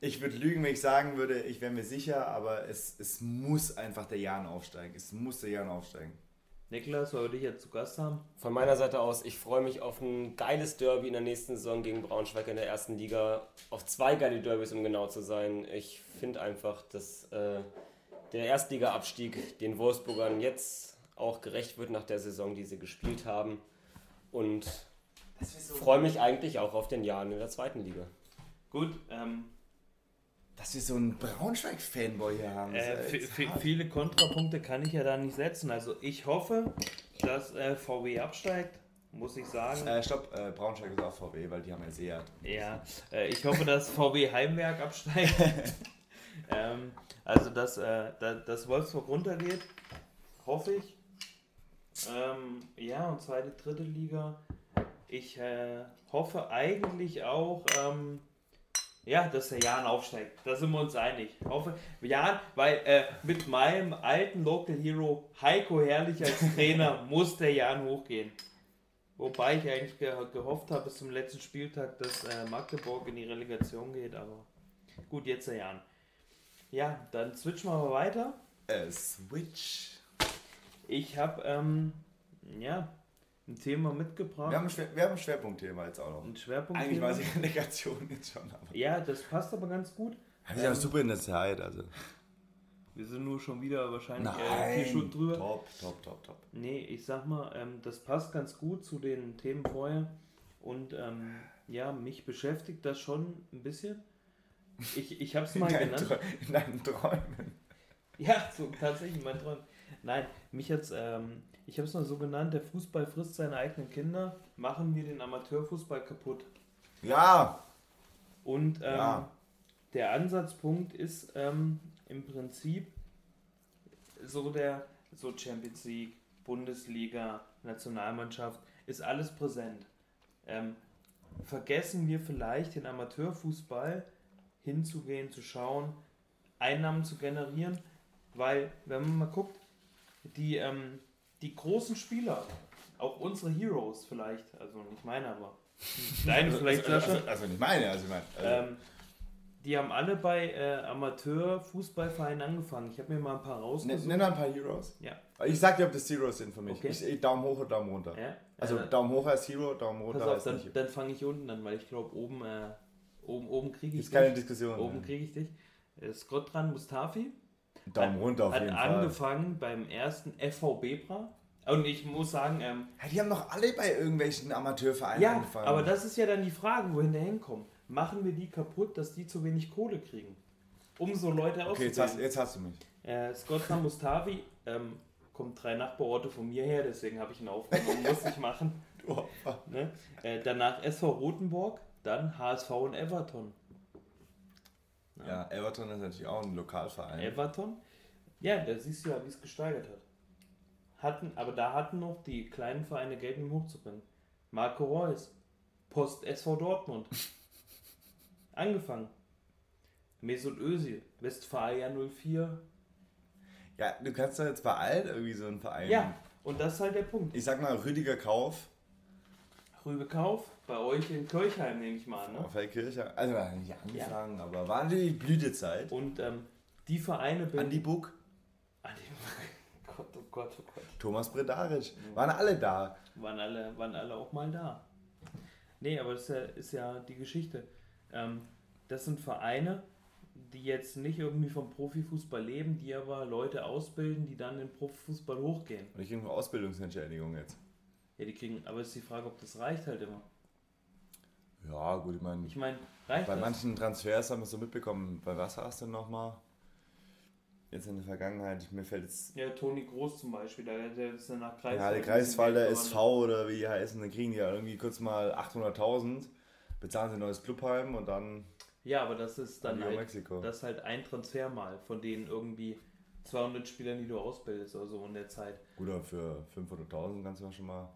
ich würde lügen, wenn ich sagen würde, ich wäre mir sicher, aber es, es muss einfach der Jan aufsteigen. Es muss der Jan aufsteigen. Niklas, weil wir dich jetzt zu Gast haben. Von meiner Seite aus, ich freue mich auf ein geiles Derby in der nächsten Saison gegen Braunschweig in der ersten Liga. Auf zwei geile Derbys, um genau zu sein. Ich finde einfach, dass äh, der Erstliga-Abstieg den Wolfsburgern jetzt auch gerecht wird nach der Saison, die sie gespielt haben. Und freue mich eigentlich auch auf den Jahren in der zweiten Liga. Gut, ähm, Dass wir so einen Braunschweig-Fanboy hier haben. äh, viele Kontrapunkte kann ich ja da nicht setzen. Also ich hoffe, dass äh, VW absteigt, muss ich sagen. äh, stopp, äh, Braunschweig ist auch VW, weil die haben ja Seat. Ja, äh, ich hoffe, dass VW Heimwerk absteigt. ähm, also, dass, äh, da- dass Wolfsburg runtergeht, hoffe ich. Ähm, ja, und zweite, dritte Liga. Ich äh, hoffe eigentlich auch, ähm, ja, dass der Jan aufsteigt. Da sind wir uns einig. Hoffe, Jan, weil äh, mit meinem alten Local Hero Heiko Herrlich als Trainer muss der Jan hochgehen. Wobei ich eigentlich ge gehofft habe bis zum letzten Spieltag, dass äh, Magdeburg in die Relegation geht, aber gut, jetzt der Jan. Ja, dann switchen wir mal weiter. Äh, Switch. Ich habe ähm, ja ein Thema mitgebracht. Wir haben, ein Schwer, wir haben ein Schwerpunktthema jetzt auch noch. ein Schwerpunkt. Eigentlich war es die Relegation jetzt schon, aber. Ja, das passt aber ganz gut. Wir sind auch super in der Zeit, also. Wir sind nur schon wieder wahrscheinlich äh, vier Nein, Stunden drüber. top, top, top, top. Nee, ich sag mal, ähm, das passt ganz gut zu den Themen vorher. Und ähm, ja, mich beschäftigt das schon ein bisschen. Ich, ich habe es In mal deinen, genannt. In deinen Träumen. Ja, so tatsächlich mein Traum. Nein, mich jetzt, ähm, ich habe es mal so genannt, der Fußball frisst seine eigenen Kinder, machen wir den Amateurfußball kaputt. Ja, Und ähm, Ja. der Ansatzpunkt ist ähm, im Prinzip so der so Champions League, Bundesliga, Nationalmannschaft, ist alles präsent. Ähm, vergessen wir vielleicht den Amateurfußball hinzugehen, zu schauen, Einnahmen zu generieren, weil wenn man mal guckt, die, ähm, die großen Spieler, auch unsere Heroes vielleicht, also nicht meine, aber deine vielleicht, also, also, also nicht meine, also ich meine. Also, ähm, die haben alle bei äh, Amateur-Fußballvereinen angefangen. Ich habe mir mal ein paar rausgesucht. nenn ein paar Heroes. Ja. Ich sag dir, ob das Heroes sind für mich. Okay. Ich, ich, Daumen hoch und Daumen runter. ja. Also äh, Daumen hoch heißt Hero, Daumen runter pass auf, heißt dann, nicht. dann fange ich unten an, weil ich glaube, oben, äh, oben, oben kriege ich Ist keine dich. Diskussion. Oben kriege ich dich. Äh, Scott dran Mustafi Daumen runter auf hat jeden Fall. angefangen beim ersten FV Bebra. Und ich muss sagen, ähm, Ja, die haben doch alle bei irgendwelchen Amateurvereinen ja, angefangen. aber das ist ja dann die Frage, wohin der hinkommen. Machen wir die kaputt, dass die zu wenig Kohle kriegen? Um so Leute Okay, jetzt hast, jetzt hast du mich. Äh, Scott Mustavi ähm, kommt drei Nachbarorte von mir her, deswegen habe ich ihn aufgenommen, muss ich machen. Ne? Äh, danach SV Rotenburg, Dann HSV und Everton. Ja, Everton ist natürlich auch ein Lokalverein. Everton? Ja, da siehst du ja, wie es gesteigert hat. Hatten, aber da hatten noch die kleinen Vereine Geld, um hochzubringen. Marco Reus, Post SV Dortmund. Angefangen. Mesut Özil, Westfalia 04. Ja, du kannst doch jetzt bei allen irgendwie so einen Verein. Ja, und das ist halt der Punkt. Ich sag mal, Rüdiger Kauf Rübe Kauf, bei euch in Kirchheim nehme ich mal an. Ne? auf der Kirche. Also war nicht angefangen, aber war die Blütezeit. Und ähm, die Vereine bilden... Andi Buck, Andi Gott, oh Gott, oh Gott. Thomas Bredaric, waren alle da. waren alle, waren alle auch mal da. Nee, aber das ist ja, ist ja die Geschichte. Ähm, das sind Vereine, die jetzt nicht irgendwie vom Profifußball leben, die aber Leute ausbilden, die dann in den Profifußball hochgehen. Und ich kriege eine Ausbildungsentschädigung jetzt. Ja, die kriegen, aber es ist die Frage, ob das reicht halt immer. Ja, gut, ich meine, Ich meine, reicht bei das? manchen Transfers haben wir es so mitbekommen. Bei was hast du nochmal? Jetzt in der Vergangenheit, mir fällt jetzt. Ja, Toni Groß zum Beispiel, der, der ist dann nach Ja, Greifswald. der Greifswalder SV oder wie die heißen, dann kriegen die ja irgendwie kurz mal 800.000, bezahlen sie ein neues Clubheim und dann Ja, aber das ist dann halt, Mexiko. das ist halt ein Transfer mal von denen irgendwie 200 Spielern, die du ausbildest oder so in der Zeit. Gut, aber für 500.000 kannst du ja schon mal.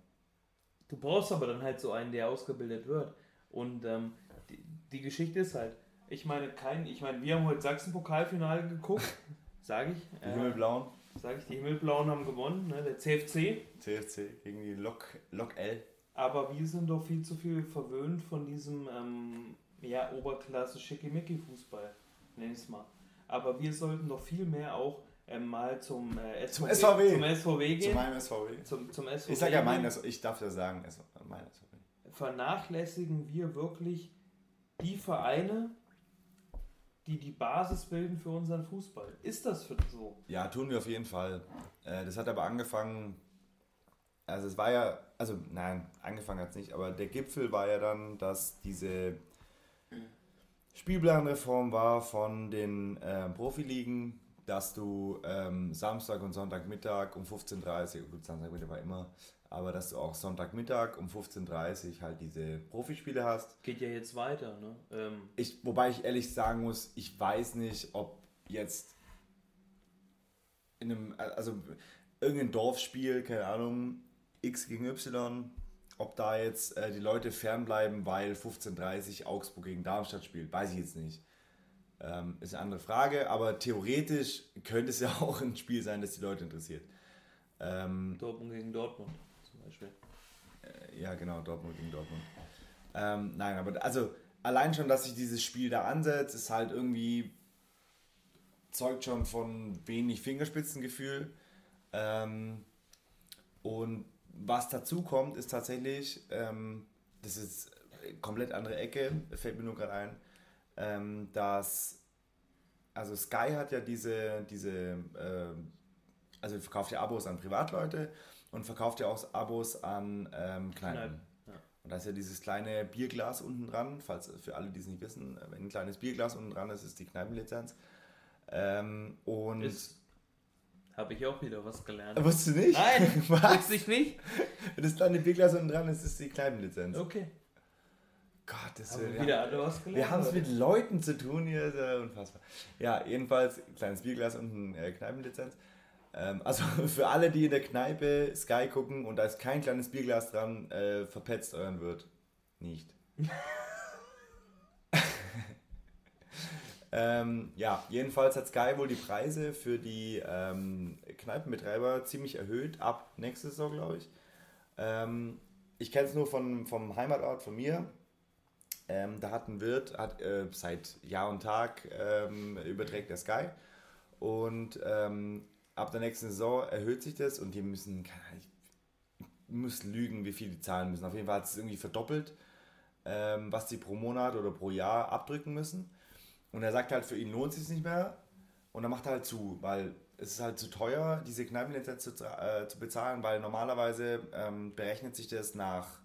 Du brauchst aber dann halt so einen, der ausgebildet wird. Und ähm, die, die Geschichte ist halt, ich meine, kein, ich meine, wir haben heute Sachsen-Pokalfinale geguckt, sage ich. Die Himmelblauen, Sage ich, die Himmelblauen haben gewonnen, ne, der CFC. CFC gegen die Lok, Lok L. Aber wir sind doch viel zu viel verwöhnt von diesem ähm, ja, Oberklasse Schickimicki-Fußball, nenn ich es mal. Aber wir sollten doch viel mehr auch ähm, mal zum, äh, Zum SVW. Zum SVW Zu gehen. meinem SVW. Zum, zum SVW Ich sag ja mein, ich darf ja sagen, mein SVW. Vernachlässigen wir wirklich die Vereine, die die Basis bilden für unseren Fußball. Ist das für so? Ja, tun wir auf jeden Fall. Äh, das hat aber angefangen, also es war ja, also nein, angefangen hat es nicht, aber der Gipfel war ja dann, dass diese Spielplanreform war von den äh, Profiligen, dass du ähm, Samstag und Sonntagmittag um 15.30 Uhr, gut, Samstagmittag war immer, aber dass du auch Sonntagmittag um 15.30 Uhr halt diese Profispiele hast. Geht ja jetzt weiter, ne? Ähm, Ich, wobei ich ehrlich sagen muss, ich weiß nicht, ob jetzt in einem, also irgendein Dorfspiel, keine Ahnung, X gegen Y, ob da jetzt äh, die Leute fernbleiben, weil 15.30 Augsburg gegen Darmstadt spielt, weiß ich jetzt nicht. Ähm, ist eine andere Frage, aber theoretisch könnte es ja auch ein Spiel sein, das die Leute interessiert. Ähm, Dortmund gegen Dortmund zum Beispiel. ja, genau, Dortmund gegen Dortmund. Ähm, nein, aber also allein schon, dass sich dieses Spiel da ansetzt, ist halt irgendwie zeugt schon von wenig Fingerspitzengefühl. Ähm, und was dazu kommt, ist tatsächlich, ähm, das ist komplett andere Ecke, fällt mir nur gerade ein, ähm, dass also Sky hat ja diese, diese ähm, also verkauft ja Abos an Privatleute und verkauft ja auch Abos an ähm, Kneipen. Kneipen, ja. Und da ist ja dieses kleine Bierglas unten dran, falls für alle, die es nicht wissen, wenn ein kleines Bierglas unten dran ist, ist die Kneipenlizenz. Ähm, und Ist. Habe ich auch wieder was gelernt. wusstest du nicht? Nein, Was? wusste ich nicht. Wenn das kleine Bierglas unten dran ist, ist die Kneipenlizenz. Okay. Gott, das Haben ist wir wieder gelernt? Wir haben es mit Leuten zu tun hier, ist ja unfassbar. Ja, jedenfalls kleines Bierglas und eine äh, Kneipenlizenz. Ähm, also für alle, die in der Kneipe Sky gucken und da ist kein kleines Bierglas dran, äh, verpetzt euren Wirt. Nicht. ähm, ja, jedenfalls hat Sky wohl die Preise für die ähm, Kneipenbetreiber ziemlich erhöht, ab nächste Saison, glaube ich. Ähm, ich kenne es nur von, vom Heimatort von mir. Ähm, da hat ein Wirt, hat äh, seit Jahr und Tag ähm, überträgt der Sky. Und ähm, ab der nächsten Saison erhöht sich das und die müssen, ich muss lügen, wie viel die zahlen müssen. Auf jeden Fall hat es irgendwie verdoppelt, ähm, was sie pro Monat oder pro Jahr abdrücken müssen. Und er sagt halt, für ihn lohnt es sich nicht mehr. Und dann macht er halt zu, weil es ist halt zu teuer, diese Kneipenlizenz zu, äh, zu bezahlen, weil normalerweise ähm, berechnet sich das nach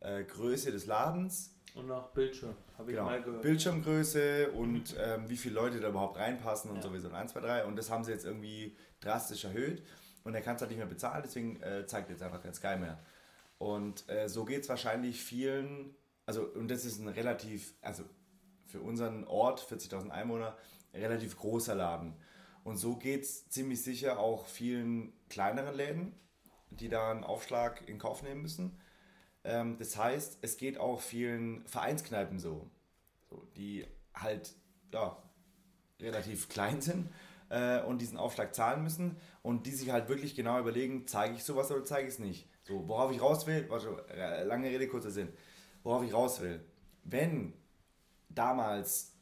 äh, Größe des Ladens Und nach Bildschirm, habe ich Genau. mal gehört. Bildschirmgröße und ähm, wie viele Leute da überhaupt reinpassen und Ja. sowieso 1, 2, 3. Und das haben sie jetzt irgendwie drastisch erhöht. Und er kann es halt nicht mehr bezahlen, deswegen äh, zeigt jetzt einfach kein Sky mehr. Und äh, so geht es wahrscheinlich vielen also und das ist ein relativ, also für unseren Ort, 40.000 Einwohner, relativ großer Laden. Und so geht es ziemlich sicher auch vielen kleineren Läden, die da einen Aufschlag in Kauf nehmen müssen. Ähm, das heißt, es geht auch vielen Vereinskneipen so, so die halt ja, relativ klein sind äh, und diesen Aufschlag zahlen müssen und die sich halt wirklich genau überlegen, zeige ich sowas oder zeige ich es nicht. So, worauf ich raus will, warte, lange Rede, kurzer Sinn, worauf ich raus will. Wenn damals,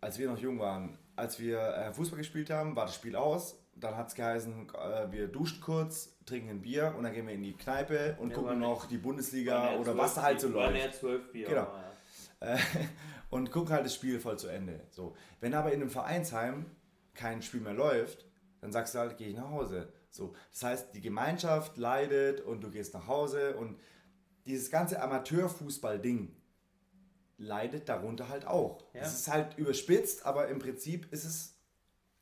als wir noch jung waren, als wir äh, Fußball gespielt haben, war das Spiel aus, dann hat es geheißen, äh, wir duschen kurz, trinken ein Bier und dann gehen wir in die Kneipe und Ja, gucken waren noch die Bundesliga Waren oder ja was da halt so waren läuft. ja zwölf Bier. Genau. ja. Äh, und gucken halt das Spiel voll zu Ende. So. Wenn aber in einem Vereinsheim kein Spiel mehr läuft, dann sagst du halt, gehe ich nach Hause. So. Das heißt, die Gemeinschaft leidet und du gehst nach Hause und dieses ganze Amateurfußball-Ding leidet darunter halt auch. Ja. Es ist halt überspitzt, aber im Prinzip ist es,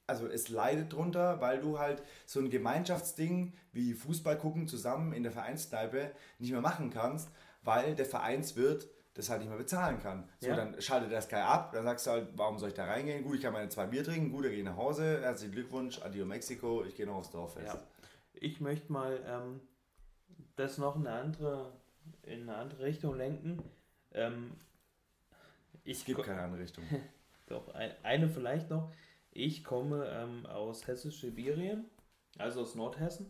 also es leidet drunter, weil du halt so ein Gemeinschaftsding wie Fußball gucken zusammen in der Vereinskneipe nicht mehr machen kannst, weil der Vereinswirt das halt nicht mehr bezahlen kann. So, Ja. dann schaltet das Sky ab, dann sagst du halt, warum soll ich da reingehen? Gut, ich kann meine zwei Bier trinken, gut, dann gehe ich nach Hause, herzlichen Glückwunsch, Adio Mexiko, ich gehe noch aufs Dorffest. Ja. Ich möchte mal ähm, das noch in eine andere, in eine andere Richtung lenken. Ähm, ich Es gibt keine andere Richtung. Doch, ein, eine vielleicht noch. Ich komme ähm, aus Hessisch-Sibirien, also aus Nordhessen.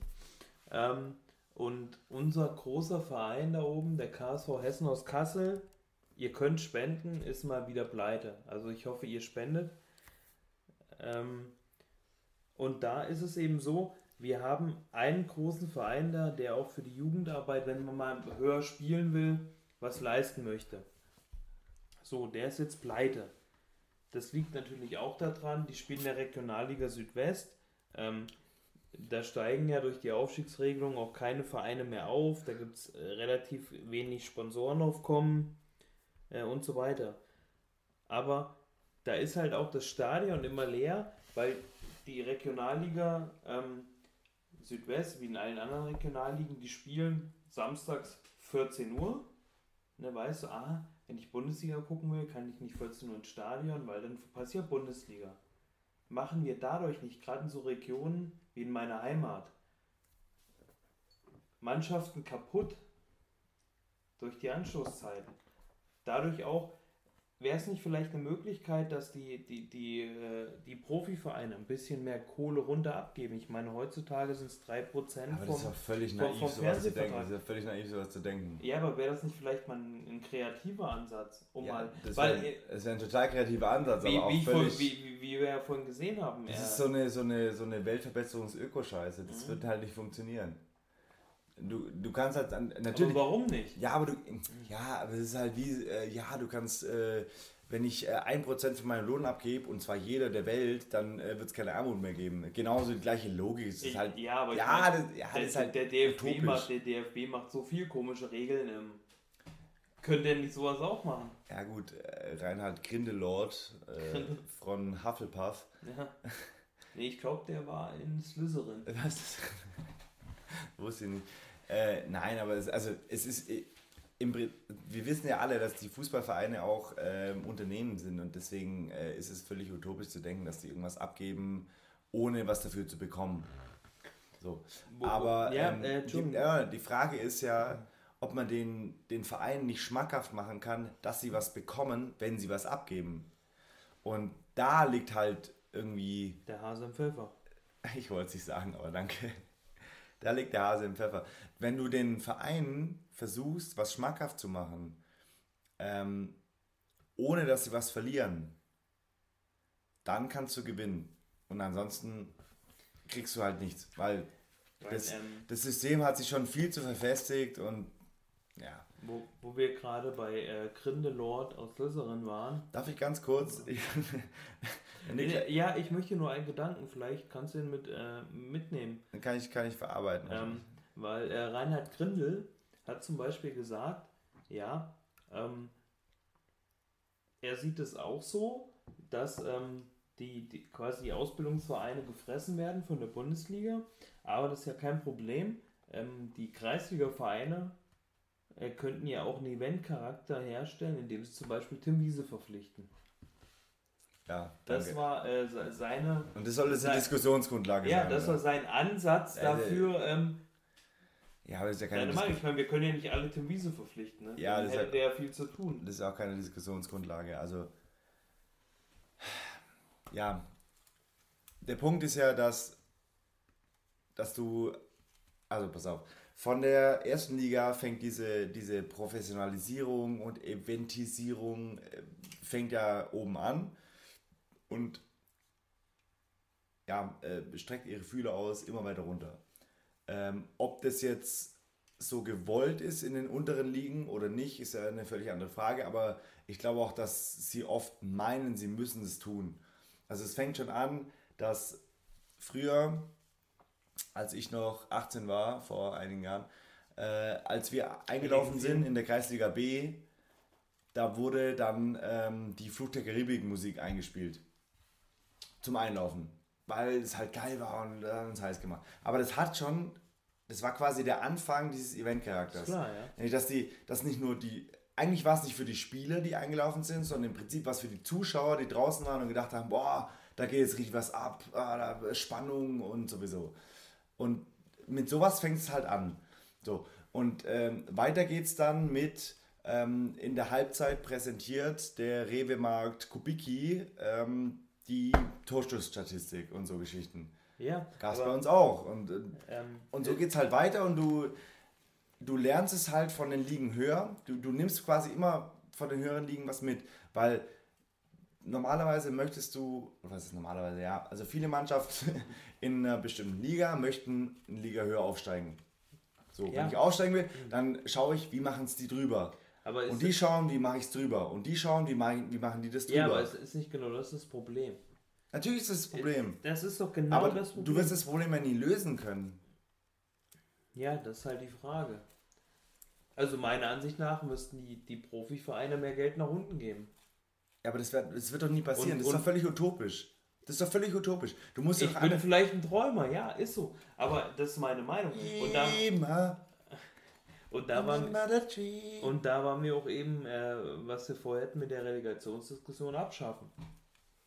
Ähm, und unser großer Verein da oben, der KSV Hessen aus Kassel, ihr könnt spenden, ist mal wieder pleite. Also ich hoffe, ihr spendet. Ähm, und da ist es eben so, wir haben einen großen Verein da, der auch für die Jugendarbeit, wenn man mal höher spielen will, was leisten möchte. So, der ist jetzt pleite. Das liegt natürlich auch daran, die spielen in der Regionalliga Südwest. Ähm, da steigen ja durch die Aufstiegsregelung auch keine Vereine mehr auf. Da gibt es äh, relativ wenig Sponsorenaufkommen äh, und so weiter. Aber da ist halt auch das Stadion immer leer, weil die Regionalliga ähm, Südwest, wie in allen anderen Regionalligen, die spielen samstags 14 Uhr. Ne, weißt du, ah, wenn ich Bundesliga gucken will, kann ich nicht 14 Uhr ins Stadion, weil dann ja Bundesliga. Machen wir dadurch nicht, gerade in so Regionen wie in meiner Heimat, Mannschaften kaputt durch die Anstoßzeiten. Dadurch auch, wäre es nicht vielleicht eine Möglichkeit, dass die, die, die, äh, die Profivereine ein bisschen mehr Kohle runter abgeben? Ich meine, heutzutage sind es 3% Aber das vom, ist doch völlig vom- naiv, vom sowas zu denken. Das ist ja völlig naiv, sowas zu denken. Ja, aber wäre das nicht vielleicht mal ein, ein kreativer Ansatz? Um Ja, mal, das wäre das wär ein total kreativer Ansatz, wie, aber auch wie, völlig... wie, wie, wie wir ja vorhin gesehen haben, Das äh, ist so eine, so eine, so eine Weltverbesserungs-Ökoscheiße. Das Mhm. wird halt nicht funktionieren. Du, du kannst halt an, aber natürlich. warum nicht? Ja, aber du. Ja, aber es ist halt wie. Äh, ja, du kannst. Äh, wenn ich äh, 1% von meinem Lohn abgebe und zwar jeder der Welt, dann äh, wird es keine Armut mehr geben. Genauso die gleiche Logik. Es ist halt. ja, aber ich ja, meine, das, ja, der, das ist halt der, DFB utopisch. macht, der DFB macht so viel komische Regeln. Ähm, könnte er nicht sowas auch machen? Ja, gut. Äh, Reinhard Grindelord äh, von Hufflepuff. Ja. Nee, ich glaube, der war in Slytherin. Was? Wusste ich nicht. Äh, nein, aber es, also, es ist. äh, Im, wir wissen ja alle, dass die Fußballvereine auch ähm, Unternehmen sind und deswegen äh, ist es völlig utopisch zu denken, dass die irgendwas abgeben, ohne was dafür zu bekommen. So. Aber ähm, äh, die, ja, die Frage ist ja, ob man den, den Vereinen nicht schmackhaft machen kann, dass sie was bekommen, wenn sie was abgeben. Und da liegt halt irgendwie Der Hase im Pfeffer. ich wollte es nicht sagen, aber danke. Da liegt der Hase im Pfeffer. Wenn du den Vereinen versuchst, was schmackhaft zu machen, ähm, ohne dass sie was verlieren, dann kannst du gewinnen. Und ansonsten kriegst du halt nichts, weil Weil, das, ähm, das System hat sich schon viel zu verfestigt und ja. Wo, wo wir gerade bei äh, Grindelord aus Slytherin waren. Darf ich ganz kurz? Nikla- Ja, ich möchte nur einen Gedanken, vielleicht kannst du ihn mit, äh, mitnehmen. Dann kann ich, kann ich verarbeiten. Ähm, weil äh, Reinhard Grindel hat zum Beispiel gesagt, ja, ähm, er sieht es auch so, dass ähm, die, die quasi die Ausbildungsvereine gefressen werden von der Bundesliga, aber das ist ja kein Problem. Ähm, die Kreisliga-Vereine äh, könnten ja auch einen Event-Charakter herstellen, indem sie zum Beispiel Tim Wiese verpflichten. Ja, Das danke. war äh, se- seine. Und das soll jetzt eine Diskussionsgrundlage Ja, sein. das oder? war sein Ansatz Ja, der- dafür. Ähm, ja, aber das ist ja keine. Diskussion. Ich meine, wir können ja nicht alle Tim Wiese verpflichten. Ne? Ja, Dann das hätte der ja viel zu tun. Das ist auch keine Diskussionsgrundlage. Also, ja, der Punkt ist ja, dass, dass du, also pass auf, von der ersten Liga fängt diese, diese Professionalisierung und Eventisierung, äh, fängt ja oben an und ja, äh, streckt ihre Fühler aus, immer weiter runter. Ähm, ob das jetzt so gewollt ist in den unteren Ligen oder nicht, ist ja eine völlig andere Frage, aber ich glaube auch, dass sie oft meinen, sie müssen es tun. Also es fängt schon an, dass früher, als ich noch 18 war, vor einigen Jahren, äh, als wir eingelaufen sind in der Kreisliga B, da wurde dann ähm, die Fluch der Karibik Musik eingespielt. Zum Einlaufen. Weil es halt geil war und äh, uns heiß gemacht. Aber das hat schon, das war quasi der Anfang dieses Event-Charakters. Klar, ja. Nämlich, Dass die, dass nicht nur die, eigentlich war es nicht für die Spieler, die eingelaufen sind, sondern im Prinzip war es für die Zuschauer, die draußen waren und gedacht haben, boah, da geht jetzt richtig was ab, ah, Spannung und sowieso. Und mit sowas fängt es halt an. So. Und ähm, weiter geht's dann mit ähm, in der Halbzeit präsentiert der Rewe-Markt Kubicki ähm, die Torstoßstatistik und so Geschichten. Ja, Gab es aber, bei uns auch. Und, äh, Ähm, und so geht es halt weiter und du, du lernst es halt von den Ligen höher. Du, du nimmst quasi immer von den höheren Ligen was mit, weil normalerweise möchtest du, was ist normalerweise, ja, also viele Mannschaften in einer bestimmten Liga möchten eine Liga höher aufsteigen. So, Ja. wenn ich aufsteigen will, dann schaue ich, wie machen es die drüber. Und die schauen, wie mache ich es drüber. Und die schauen, wie, mach ich, wie machen die das drüber. ja, aber es ist nicht genau das ist das Problem. Natürlich ist das das Problem. Das ist doch genau Aber das Problem. du wirst das Problem ja nie lösen können. Ja, das ist halt die Frage. Also meiner Ansicht nach müssten die, die Profivereine mehr Geld nach unten geben. Ja, aber das wird, das wird doch nie passieren. Und- das ist doch völlig utopisch. Das ist doch völlig utopisch. Du musst Ich bin vielleicht ein Träumer, ja, ist so. Aber das ist meine Meinung. Und da, und da, war, immer der Tree. und da war mir auch eben, äh, was wir vorher hatten mit der Relegationsdiskussion abschaffen.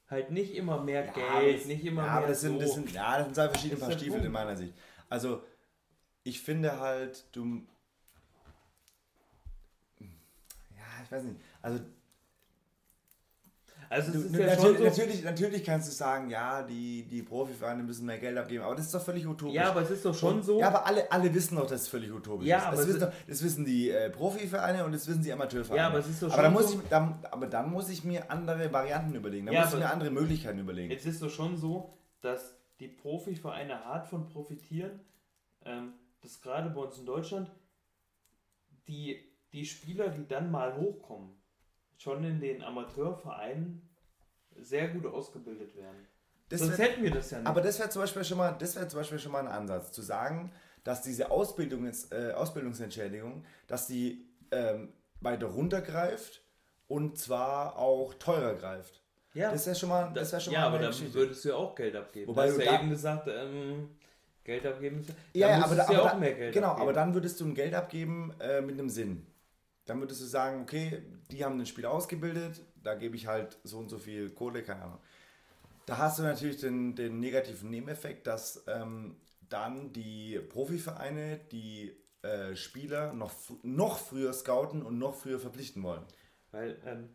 Halt nicht immer mehr Ja, Geld, das- nicht immer ja, mehr das sind, so. das sind, ja, das sind zwei verschiedene Paar Stiefel Punkt. in meiner Sicht. Also, ich finde halt, du. Ja, ich weiß nicht. Also, also du, ja natürlich, so, natürlich, natürlich kannst du sagen, ja, die, die Profivereine müssen mehr Geld abgeben, aber das ist doch völlig utopisch. ja, aber es ist doch schon so. Ja, aber alle, alle wissen doch, dass es völlig utopisch Ja, ist. aber Das wissen, doch, das wissen die äh, Profivereine und das wissen die Amateurvereine. Ja, aber es ist doch aber schon dann muss so- ich, dann, aber dann muss ich mir andere Varianten überlegen. Dann Ja, muss ich mir andere Möglichkeiten überlegen. Jetzt ist es schon so, dass die Profivereine hart von profitieren, ähm, dass gerade bei uns in Deutschland die, die Spieler, die dann mal hochkommen, schon in den Amateurvereinen sehr gut ausgebildet werden. Das Sonst wär- hätten wir das ja nicht. aber das wäre zum Beispiel schon mal, das wäre zum Beispiel schon mal ein Ansatz, zu sagen, dass diese Ausbildungs, äh, Ausbildungsentschädigung, dass die ähm, weiter runtergreift und zwar auch teurer greift. ja, Das wäre schon mal, das wär schon ja mal aber dann würdest du ja auch Geld abgeben. Wobei du hast ja eben gesagt, ähm, Geld abgeben Ja, ja, aber, da, du ja aber auch da, mehr Geld genau, abgeben. aber dann würdest du ein Geld abgeben äh, mit einem Sinn. Dann würdest du sagen, okay, die haben den Spieler ausgebildet, da gebe ich halt so und so viel Kohle, keine Ahnung. Da hast du natürlich den, den negativen Nebeneffekt, dass ähm, dann die Profivereine die äh, Spieler noch, noch früher scouten und noch früher verpflichten wollen. Weil, ähm,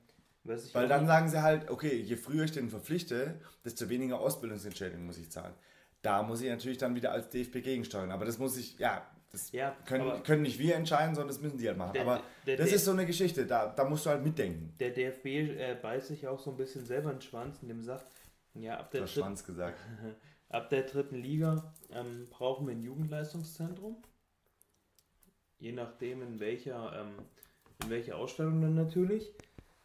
Weil dann sagen sie halt, okay, je früher ich den verpflichte, desto weniger Ausbildungsentschädigung muss ich zahlen. Da muss ich natürlich dann wieder als DFB gegensteuern. Aber das muss ich, ja, das Ja, können, können nicht wir entscheiden, sondern das müssen die halt machen. Der- aber der- das der- ist so eine Geschichte, da, da musst du halt mitdenken. der DFB äh, beißt sich auch so ein bisschen selber in den Schwanz, indem er sagt, ja, ab der, Schwanz gesagt. ab der dritten Liga ähm, brauchen wir ein Jugendleistungszentrum. Je nachdem, in welcher, ähm, in welcher Ausstellung dann natürlich.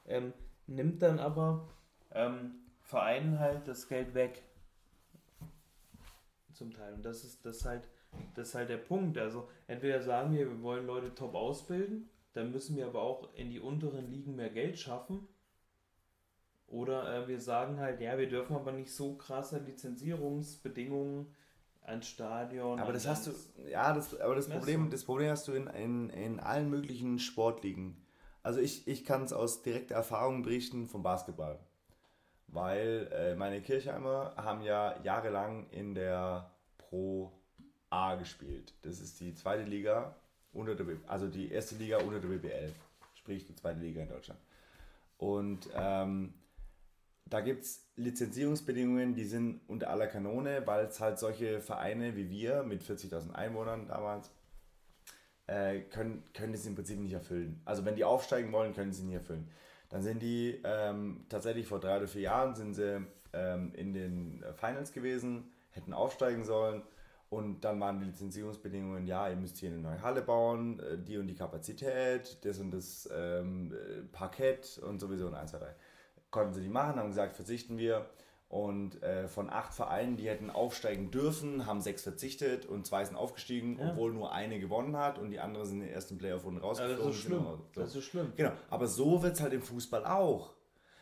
Ähm, nimmt dann aber ähm, Vereinen halt das Geld weg. Zum Teil. Und das ist, das halt, das ist halt der Punkt. Also entweder sagen wir, wir wollen Leute top ausbilden, dann müssen wir aber auch in die unteren Ligen mehr Geld schaffen. Oder äh, wir sagen halt, ja, wir dürfen aber nicht so krasse Lizenzierungsbedingungen Ein Stadion. Aber das hast du, ja, das, aber das Problem, das Problem hast du in, in, in allen möglichen Sportligen. Also ich, ich kann es aus direkter Erfahrung berichten vom Basketball. Weil äh, meine Kirchheimer haben ja jahrelang in der Pro A gespielt. Das ist die zweite Liga unter der, also die erste Liga unter der BBL. Sprich die zweite Liga in Deutschland. Und ähm, da gibt es Lizenzierungsbedingungen, die sind unter aller Kanone, weil es halt solche Vereine wie wir mit 40.000 Einwohnern damals äh, können, können das im Prinzip nicht erfüllen. Also wenn die aufsteigen wollen, können sie nicht erfüllen. Dann sind die ähm, tatsächlich vor drei oder vier Jahren sind sie ähm, in den Finals gewesen, hätten aufsteigen sollen und dann waren die Lizenzierungsbedingungen, ja, ihr müsst hier eine neue Halle bauen, äh, die und die Kapazität, das und das ähm, Parkett und sowieso und 1, 2, 3. Konnten sie die machen, haben gesagt, verzichten wir. Und äh, von acht Vereinen, die hätten aufsteigen dürfen, haben sechs verzichtet und zwei sind aufgestiegen, ja. obwohl nur eine gewonnen hat und die andere sind in den ersten Playoff-Runden rausgeflogen. das ist schlimm. So. Das ist schlimm. Genau. Aber so wird es halt im Fußball auch.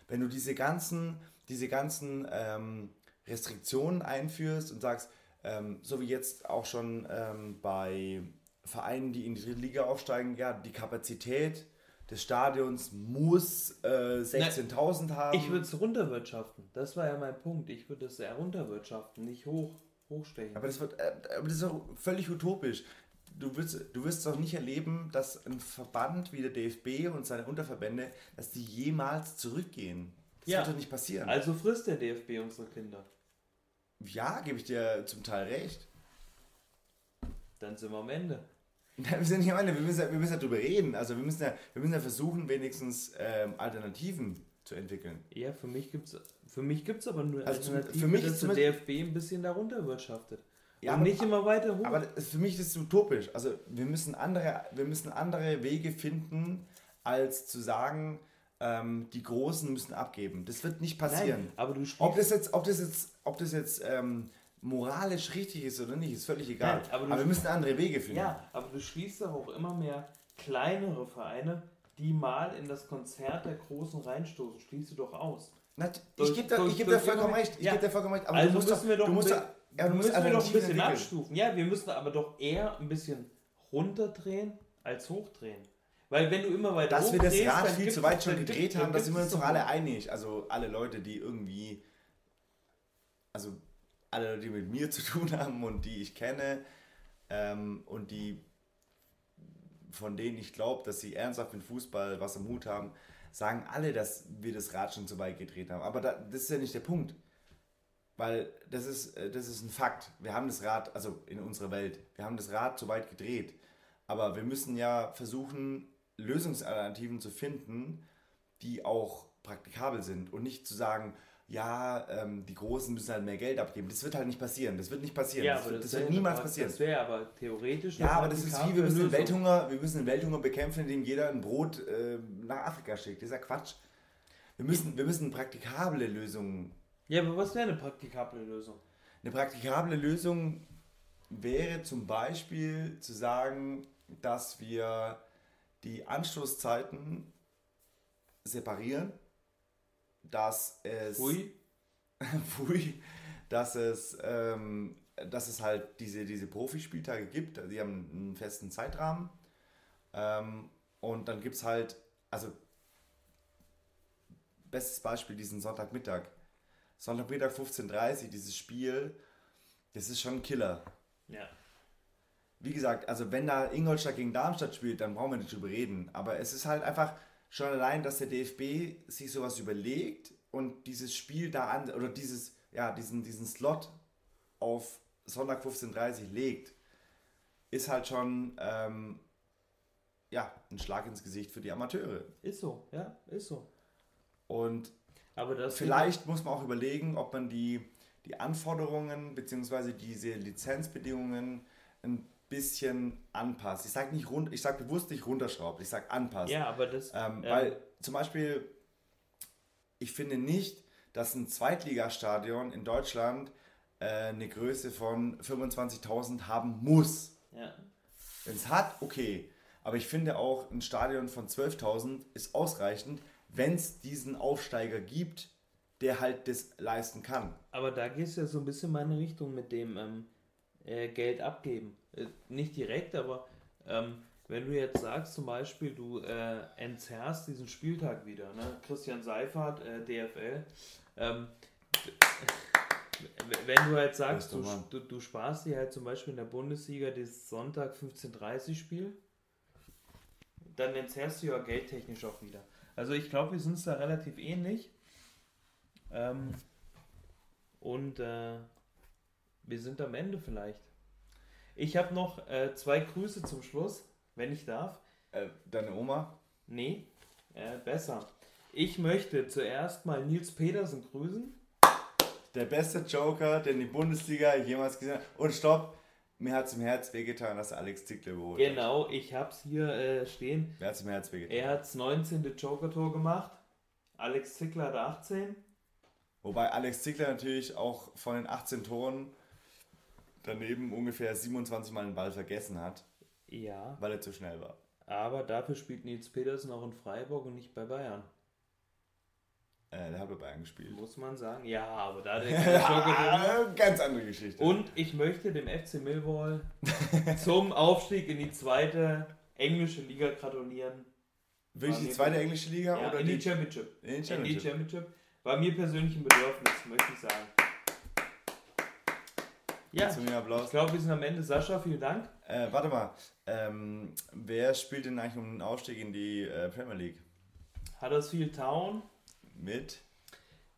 Wenn du diese ganzen, diese ganzen ähm, Restriktionen einführst und sagst, ähm, so wie jetzt auch schon ähm, bei Vereinen, die in die dritte Liga aufsteigen, ja, die Kapazität des Stadions muss äh, 16.000 haben. Ich würde es runterwirtschaften. Das war ja mein Punkt. Ich würde es eher runterwirtschaften, nicht hoch, hochstechen. Aber das, wird, äh, aber das ist auch völlig utopisch. Du wirst, du wirst doch nicht erleben, dass ein Verband wie der DFB und seine Unterverbände, dass die jemals zurückgehen. Das ja. wird doch nicht passieren. Also frisst der DFB unsere Kinder. Ja, gebe ich dir zum Teil recht. Dann sind wir am Ende. wir sind nicht am Ende, wir müssen, ja, wir müssen ja drüber reden. Also wir müssen ja, wir müssen ja versuchen, wenigstens ähm, Alternativen zu entwickeln. Ja, für mich gibt es für mich gibt's aber nur also Alternativen, für mich dass der DFB ein bisschen darunter wirtschaftet. Ja, und aber, nicht immer weiter hoch. Aber für mich ist es utopisch. Also wir müssen andere, wir müssen andere Wege finden, als zu sagen, ähm, die Großen müssen abgeben. Das wird nicht passieren. Nein, aber du ob das jetzt, ob das jetzt, ob das jetzt ähm, moralisch richtig ist oder nicht, ist völlig egal. Nein, aber, aber wir müssen andere Wege finden. Ja, aber du schließt doch auch immer mehr kleinere Vereine, die mal in das Konzert der Großen reinstoßen. Schließt du doch aus. Na, ich gebe da, geb da vollkommen recht. Ich ja. gebe da vollkommen recht. Aber also müssen doch, wir doch, du musst da, ja, du müssen wir doch ein bisschen entwickeln. abstufen. Ja, wir müssen aber doch eher ein bisschen runterdrehen als hochdrehen. Weil wenn du immer weiter Dass wir das Rad viel zu weit schon gedreht haben, da sind wir uns doch alle einig. Also alle Leute, die irgendwie, also alle Leute, die mit mir zu tun haben und die ich kenne ähm, und die von denen ich glaube, dass sie ernsthaft mit Fußball was am Hut haben, sagen alle, dass wir das Rad schon zu weit gedreht haben. Aber da, das ist ja nicht der Punkt. Weil das ist, äh, das ist ein Fakt. Wir haben das Rad, also in unserer Welt, wir haben das Rad zu weit gedreht. Aber wir müssen ja versuchen, Lösungsalternativen zu finden, die auch praktikabel sind und nicht zu sagen, ja, ähm, die Großen müssen halt mehr Geld abgeben. Das wird halt nicht passieren. Das wird nicht passieren. Ja, das, wird, das, das wird niemals passieren. Das wäre aber theoretisch. Ja, aber das ist wie, wir müssen, den Welthunger, wir müssen den Welthunger bekämpfen, indem jeder ein Brot äh, nach Afrika schickt. Das ist ja Quatsch. Wir müssen, wir müssen praktikable Lösungen. Ja, aber was wäre eine praktikable Lösung? Eine praktikable Lösung wäre zum Beispiel zu sagen, dass wir die Anstoßzeiten separieren, dass es, Pui. Pui, dass es, ähm, dass es halt diese, diese Profispieltage gibt, also die haben einen festen Zeitrahmen ähm, und dann gibt es halt, also bestes Beispiel diesen Sonntagmittag. Sonntagmittag 15.30 Uhr, dieses Spiel, das ist schon ein Killer. Ja wie gesagt, also wenn da Ingolstadt gegen Darmstadt spielt, dann brauchen wir nicht drüber reden. Aber es ist halt einfach schon allein, dass der DFB sich sowas überlegt und dieses Spiel da an, oder dieses, ja, diesen, diesen Slot auf Sonntag 15.30 Uhr legt, ist halt schon, ähm, ja, ein Schlag ins Gesicht für die Amateure. Ist so, ja, ist so. Und vielleicht muss man auch überlegen, ob man die, die Anforderungen bzw. diese Lizenzbedingungen ein bisschen anpasst. Ich sage nicht rund, ich sage bewusst nicht runterschraubt, ich sage anpasst. Ja, aber das. Ähm, ähm, weil zum Beispiel, ich finde nicht, dass ein Zweitligastadion in Deutschland äh, eine Größe von 25.000 haben muss. Ja. Wenn es hat, okay. Aber ich finde auch, ein Stadion von 12.000 ist ausreichend, wenn es diesen Aufsteiger gibt, der halt das leisten kann. Aber da geht es ja so ein bisschen in meine Richtung mit dem, ähm, äh, Geld abgeben. Äh, nicht direkt, aber ähm, wenn du jetzt sagst, zum Beispiel, du äh, entzerrst diesen Spieltag wieder, ne? Christian Seifert, äh, DFL, ähm, wenn du halt sagst, du, du, du, sparst dir halt zum Beispiel in der Bundesliga das Sonntag 15.30 Spiel, dann entzerrst du ja geldtechnisch auch wieder. Also ich glaube, wir sind uns da relativ ähnlich. Ähm, und äh, wir sind am Ende vielleicht. Ich habe noch äh, zwei Grüße zum Schluss, wenn ich darf. Äh, deine Oma? Nee, äh, besser. Ich möchte zuerst mal Nils Petersen grüßen. Der beste Joker, den die Bundesliga jemals gesehen hat. Und stopp, mir hat es im Herz wehgetan, dass Alex Zickler überholt Genau, ich habe es hier äh, stehen. Mir hat es im Herz wehgetan. Er hat das 19. Joker-Tor gemacht. Alex Zickler hat 18. Wobei Alex Zickler natürlich auch von den 18 Toren daneben ungefähr 27 Mal den Ball vergessen hat. Ja. Weil er zu schnell war. Aber dafür spielt Nils Petersen auch in Freiburg und nicht bei Bayern. Äh, der hat bei Bayern gespielt. Muss man sagen. Ja, aber da der ja, Ganz andere Geschichte. Und ich möchte dem FC Millwall zum Aufstieg in die zweite englische Liga gratulieren. Wirklich die zweite englische Liga? Ja, oder in die, Championship. In die Championship. In die Championship. War mir persönlich ein Bedürfnis, möchte ich sagen. Ja, ich glaube, wir sind am Ende. Sascha, vielen Dank. Äh, warte mal, ähm, wer spielt denn eigentlich um den Aufstieg in die äh, Premier League? Huddersfield Town. Mit?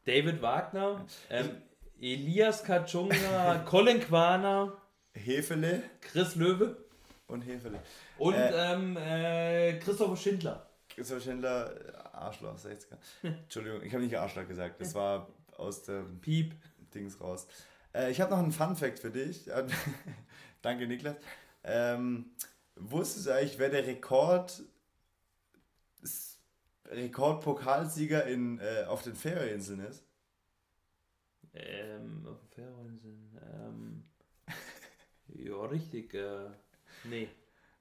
David Wagner, ähm, Elias Kachunga, Colin Quaner. Hefele. Chris Löwe. Und Hefele. Und äh, ähm, äh, Christopher Schindler. Christopher Schindler, äh, Arschloch, 60er. Entschuldigung, ich habe nicht Arschloch gesagt, das war aus dem Piep. Dings raus. Äh, ich habe noch einen Fun Fact für dich. Danke, Niklas. Ähm, wusstest du eigentlich, wer der Rekord Rekordpokalsieger in, äh, auf den Färöerinseln ist? Ähm, auf den Färöerinseln. Ähm, ja, richtig. Äh, nee.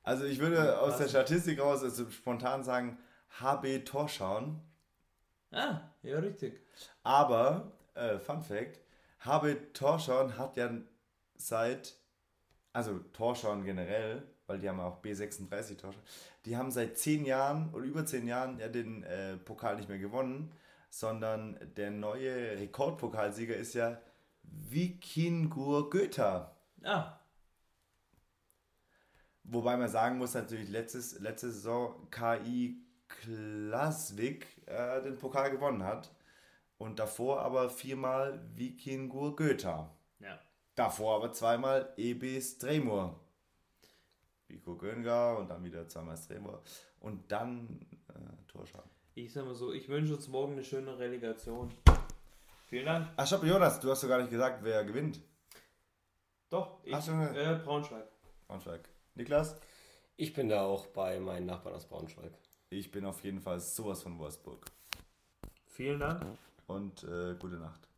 Also ich würde aus der Statistik raus also spontan sagen, HB Torschauen. Ah, ja, richtig. Aber, äh, Fun Fact, HB Torschauen hat ja seit, also Torschauen generell, weil die haben auch B36 Torschauen, die haben seit zehn Jahren oder über zehn Jahren ja den äh, Pokal nicht mehr gewonnen, sondern der neue Rekordpokalsieger ist ja Vikingur Göta. Ah. Wobei man sagen muss, natürlich, letztes, letzte Saison KI Klasvik äh, den Pokal gewonnen hat. Und davor aber viermal Vikingur Göta. Ja. Davor aber zweimal EB Stremur. Vico Gönga und dann wieder zweimal Stremur. Und dann äh, Torschaden. Ich sag mal so, ich wünsche uns morgen eine schöne Relegation. Vielen Dank. Ach, stopp, Jonas, du hast doch gar nicht gesagt, wer gewinnt. Doch, ich, äh, Braunschweig. Braunschweig. Niklas? Ich bin da auch bei meinen Nachbarn aus Braunschweig. Ich bin auf jeden Fall sowas von Wolfsburg. Vielen Dank und äh, gute Nacht.